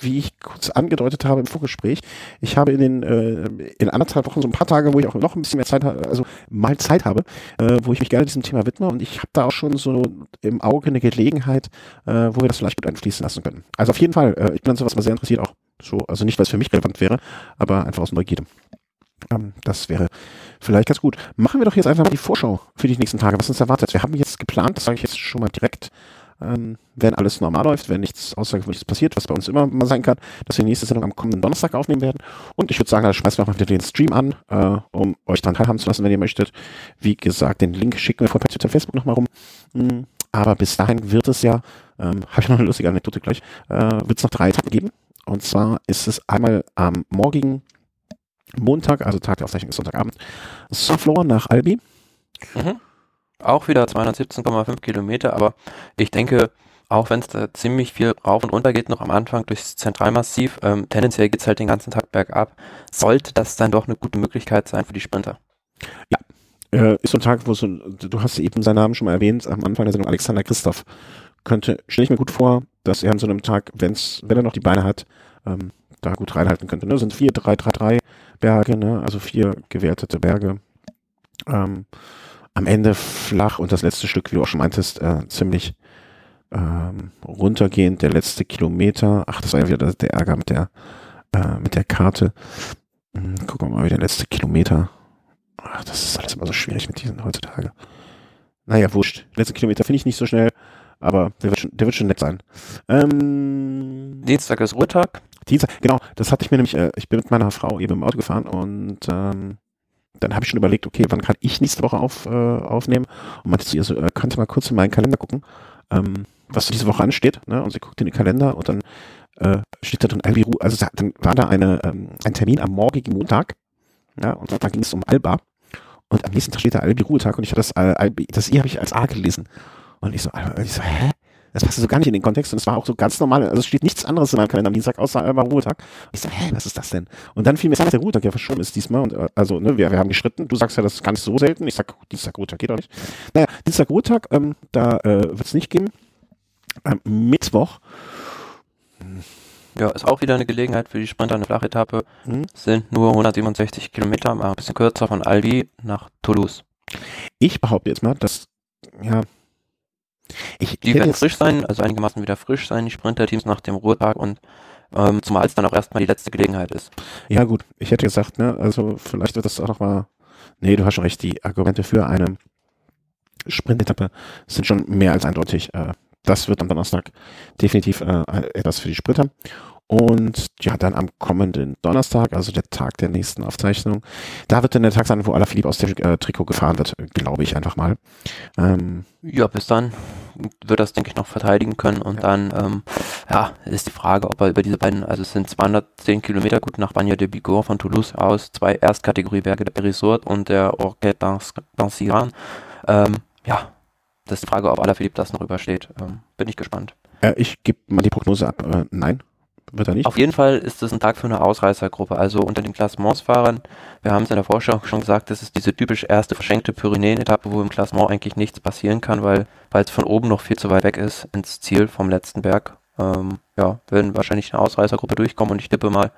wie ich kurz angedeutet habe im Vorgespräch, ich habe in den äh, in anderthalb Wochen so ein paar Tage, wo ich auch noch ein bisschen mehr Zeit habe, also mal Zeit habe, äh, wo ich mich gerne diesem Thema widme und ich habe da auch schon so im Auge eine Gelegenheit, äh, wo wir das vielleicht gut einfließen lassen können. Also auf jeden Fall, ich bin an sowas mal sehr interessiert auch. So, also nicht, weil es für mich relevant wäre, aber einfach aus Neugierde. Ähm, das wäre vielleicht ganz gut. Machen wir doch jetzt einfach mal die Vorschau für die nächsten Tage, was uns erwartet. Wir haben jetzt geplant, das sage ich jetzt schon mal direkt, ähm, wenn alles normal läuft, wenn nichts Außergewöhnliches passiert, was bei uns immer mal sein kann, dass wir die nächste Sendung am kommenden Donnerstag aufnehmen werden. Und ich würde sagen, da schmeißen wir auch mal wieder den Stream an, äh, um euch daran teilhaben zu lassen, wenn ihr möchtet. Wie gesagt, den Link schicken wir von Twitter und Facebook nochmal rum. Mhm. Aber bis dahin wird es ja, ähm, habe ich noch eine lustige Anekdote gleich, äh, wird es noch drei Etappen geben. Und zwar ist es einmal am morgigen Montag, also Tag der Aufzeichnung ist Sonntagabend, Soflor nach Albi. Mhm. Auch wieder 217,5 Kilometer, aber ich denke, auch wenn es da ziemlich viel rauf und runter geht, noch am Anfang durchs Zentralmassiv, ähm, tendenziell geht es halt den ganzen Tag bergab, sollte das dann doch eine gute Möglichkeit sein für die Sprinter. Ja, äh, ist so ein Tag, wo so, du hast eben seinen Namen schon mal erwähnt, am Anfang der Sendung Alexander Christoph. Könnte, stelle ich mir gut vor, dass er an so einem Tag, wenn's, wenn er noch die Beine hat, ähm, da gut reinhalten könnte. Ne? Das sind vier, drei, drei, drei Berge, ne? also vier gewertete Berge. Ähm, am Ende flach und das letzte Stück, wie du auch schon meintest, äh, ziemlich ähm, runtergehend. Der letzte Kilometer, ach, das war ja wieder der Ärger mit der, äh, mit der Karte. Hm, gucken wir mal, wie der letzte Kilometer. Ach, das ist alles immer so schwierig mit diesen heutzutage. Naja, wurscht. Letzte Kilometer finde ich nicht so schnell, aber der wird schon, der wird schon nett sein. Ähm, Dienstag ist Ruhetag. Dienstag, genau, das hatte ich mir nämlich, äh, ich bin mit meiner Frau eben im Auto gefahren und ähm, dann habe ich schon überlegt, okay, wann kann ich nächste Woche auf, äh, aufnehmen? Und meinte zu ihr so, äh, könnt ihr mal kurz in meinen Kalender gucken, ähm, was diese Woche ansteht. Ne? Und sie guckt in den Kalender und dann äh, steht da drin Albiru, also dann war da eine, ähm, ein Termin am morgigen Montag, ja, und da ging es um Alba. Und am nächsten Tag steht da Albi-Ruhetag und ich hatte das, äh, Albi, das I habe ich als A gelesen. Und ich so, ich so, hä? Das passte so gar nicht in den Kontext und es war auch so ganz normal. Also es steht nichts anderes in meinem Kalender am Dienstag außer einmal Ruhetag. Und ich so, hä, was ist das denn? Und dann fiel mir, dass der Ruhetag ja verschoben ist diesmal. Und äh, also, ne, wir, wir haben geschritten. Du sagst ja, das ist gar nicht so selten. Ich sag, Dienstag Ruhetag geht auch nicht. Naja, Dienstag Ruhetag, ähm, da äh, wird es nicht geben. Ähm, Mittwoch. Ja, ist auch wieder eine Gelegenheit für die Sprinter, eine Flachetappe. Mhm. Sind nur 167 Kilometer, mal ein bisschen kürzer von Albi nach Toulouse. Ich behaupte jetzt mal, dass, ja, ich die werden frisch sein, also einigermaßen wieder frisch sein, die Sprinterteams nach dem Ruhetag und ähm, zumal es dann auch erstmal die letzte Gelegenheit ist. Ja gut, ich hätte gesagt, ne, also vielleicht wird das auch nochmal, nee, du hast schon recht, die Argumente für eine Sprintetappe sind schon mehr als eindeutig. Äh, das wird am Donnerstag definitiv äh, etwas für die Sprinter. Und ja, dann am kommenden Donnerstag, also der Tag der nächsten Aufzeichnung, da wird dann der Tag sein, wo Alaphilippe aus dem äh, Trikot gefahren wird, glaube ich einfach mal. Ähm, ja, bis dann wird das, denke ich, noch verteidigen können. Und ja. dann, ähm, ja, ist die Frage, ob er über diese beiden, also es sind 210 Kilometer gut nach Bagna de Bigorre von Toulouse aus, zwei Erstkategorieberge der Resort und der Orquet d'Anciran. Ähm, ja, das ist die Frage, ob Alaphilippe das noch übersteht. Ähm, bin ich gespannt. Äh, ich gebe mal die Prognose ab. Äh, nein. Wird er nicht? Auf jeden Fall ist es ein Tag für eine Ausreißergruppe. Also unter den Klassementsfahrern, wir haben es in der Vorstellung schon gesagt, das ist diese typisch erste verschenkte Pyrenäen-Etappe, wo im Klassement eigentlich nichts passieren kann, weil es von oben noch viel zu weit weg ist ins Ziel vom letzten Berg. Ähm, ja, werden wahrscheinlich eine Ausreißergruppe durchkommen und ich tippe mal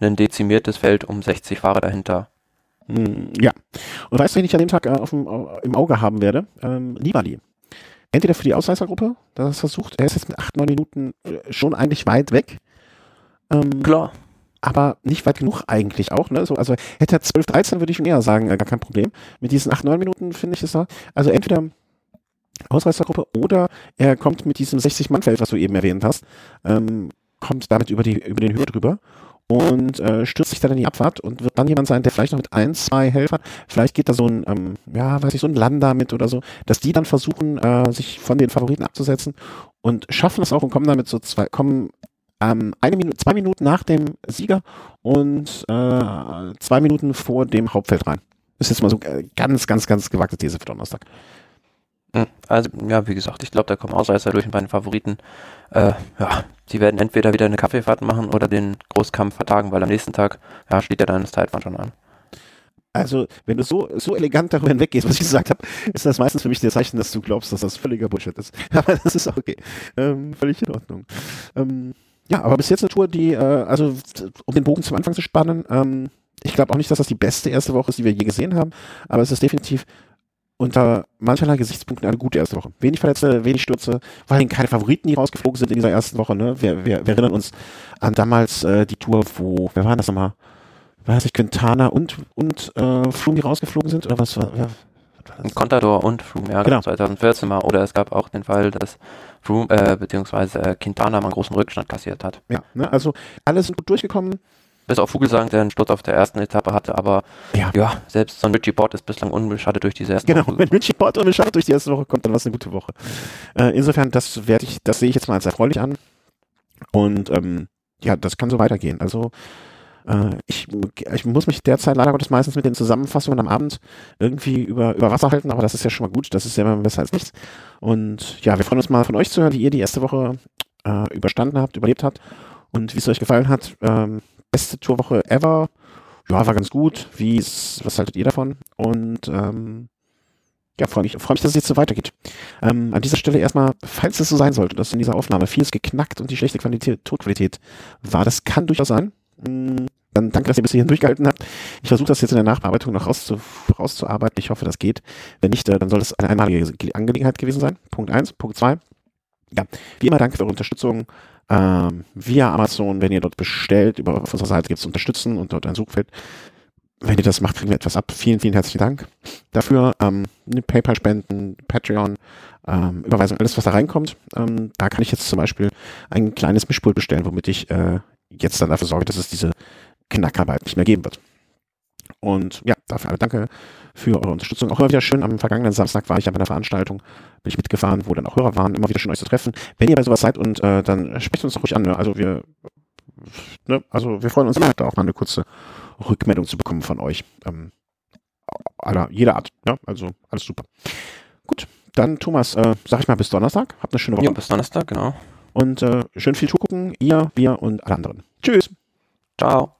ein dezimiertes Feld um 60 Fahrer dahinter. Hm, ja. Und weißt du, wen ich an dem Tag äh, dem, im Auge haben werde? Ähm, Nibali. Entweder für die Ausreißergruppe, das versucht, er ist jetzt mit 8, 9 Minuten äh, schon eigentlich weit weg. Ähm, Klar. Aber nicht weit genug eigentlich auch. Ne? So, also hätte er 12, 13, würde ich schon eher sagen, äh, gar kein Problem. Mit diesen 8, 9 Minuten finde ich es da. Also entweder Ausreißergruppe oder er kommt mit diesem 60-Mann-Feld, was du eben erwähnt hast, ähm, kommt damit über, die, über den Höhe drüber und äh, stürzt sich dann in die Abfahrt und wird dann jemand sein, der vielleicht noch mit ein, zwei Helfern, vielleicht geht da so ein, ähm, ja, weiß ich, so ein Lander mit oder so, dass die dann versuchen, äh, sich von den Favoriten abzusetzen und schaffen es auch und kommen damit so zwei, kommen ähm, eine Minute, zwei Minuten nach dem Sieger und äh, zwei Minuten vor dem Hauptfeld rein. Das ist jetzt mal so äh, ganz, ganz, ganz gewagte These für Donnerstag. Hm, also, ja, wie gesagt, ich glaube, da kommen Ausreißer durch bei den Favoriten. Äh, ja, sie werden entweder wieder eine Kaffeefahrt machen oder den Großkampf vertagen, weil am nächsten Tag, ja, steht ja dann das Zeitfahren schon an. Also, wenn du so, so elegant darüber hinweggehst, was ich gesagt habe, ist das meistens für mich der Zeichen, dass du glaubst, dass das völliger Bullshit ist. Aber das ist okay. Ähm, völlig in Ordnung. Ähm, ja, aber bis jetzt eine Tour, die, äh, also um den Bogen zum Anfang zu spannen, ähm, ich glaube auch nicht, dass das die beste erste Woche ist, die wir je gesehen haben, aber es ist definitiv unter mancherlei Gesichtspunkten eine gute erste Woche. Wenig Verletzte, wenig Stürze, vor allem keine Favoriten, die rausgeflogen sind in dieser ersten Woche. Ne? Wir, wir, wir erinnern uns an damals äh, die Tour, wo, wer war das nochmal? Weiß ich, Quintana und, und äh, Froome, die rausgeflogen sind? Oder was war, ja, Contador und Froome, ja, genau. 2014 mal. Oder es gab auch den Fall, dass Froome, äh, beziehungsweise äh, Quintana mal einen großen Rückstand kassiert hat. Ja, ne, also alle sind gut durchgekommen. Bis auf Vogelsang, der einen Sturz auf der ersten Etappe hatte, aber ja, ja selbst so ein Richie Port ist bislang unbeschadet durch diese erste genau, Woche. Genau, wenn Richie Port unbeschadet durch die erste Woche kommt, dann war es eine gute Woche. Äh, insofern, das werde ich, das sehe ich jetzt mal als erfreulich an. Und ähm, ja, das kann so weitergehen. Also äh, ich, ich muss mich derzeit leider Gottes meistens mit den Zusammenfassungen am Abend irgendwie über, über Wasser halten, aber das ist ja schon mal gut. Das ist ja immer besser als nichts. Und ja, wir freuen uns mal von euch zu hören, wie ihr die erste Woche äh, überstanden habt, überlebt habt und wie es euch gefallen hat. Ähm, beste Tourwoche ever. Ja, war ganz gut. Wie was haltet ihr davon? Und ähm, ja, freue mich, freue mich, dass es jetzt so weitergeht. Ähm, an dieser Stelle erstmal, falls es so sein sollte, dass in dieser Aufnahme vieles geknackt und die schlechte Qualität, Tonqualität war, das kann durchaus sein. Hm, dann danke, dass ihr bis hierhin durchgehalten habt. Ich versuche das jetzt in der Nachbearbeitung noch rauszu, rauszuarbeiten. Ich hoffe, das geht. Wenn nicht, äh, dann soll es eine einmalige Angelegenheit gewesen sein. Punkt eins. Punkt zwei. Ja, wie immer danke für eure Unterstützung ähm, via Amazon, wenn ihr dort bestellt. Über, auf unserer Seite gibt es Unterstützen und dort ein Suchfeld. Wenn ihr das macht, kriegen wir etwas ab. Vielen, vielen herzlichen Dank dafür. Ähm, PayPal-Spenden, Patreon, ähm, Überweisung, alles, was da reinkommt. Ähm, da kann ich jetzt zum Beispiel ein kleines Mischpult bestellen, womit ich äh, jetzt dann dafür sorge, dass es diese Knackarbeit nicht mehr geben wird. Und ja, dafür alle danke für eure Unterstützung. Auch immer wieder schön, am vergangenen Samstag war ich an einer Veranstaltung, bin ich mitgefahren, wo dann auch Hörer waren, immer wieder schön euch zu treffen. Wenn ihr bei sowas seid und äh, dann sprecht uns doch ruhig an. Ne? Also wir ne? also wir freuen uns immer, da auch mal eine kurze Rückmeldung zu bekommen von euch. Ähm, aller, jeder Art. Ja? Also alles super. Gut, dann Thomas, äh, sag ich mal bis Donnerstag. Habt eine schöne Woche. Ja, bis Donnerstag, genau. Und äh, schön viel Tour gucken, ihr, wir und alle anderen. Tschüss. Ciao.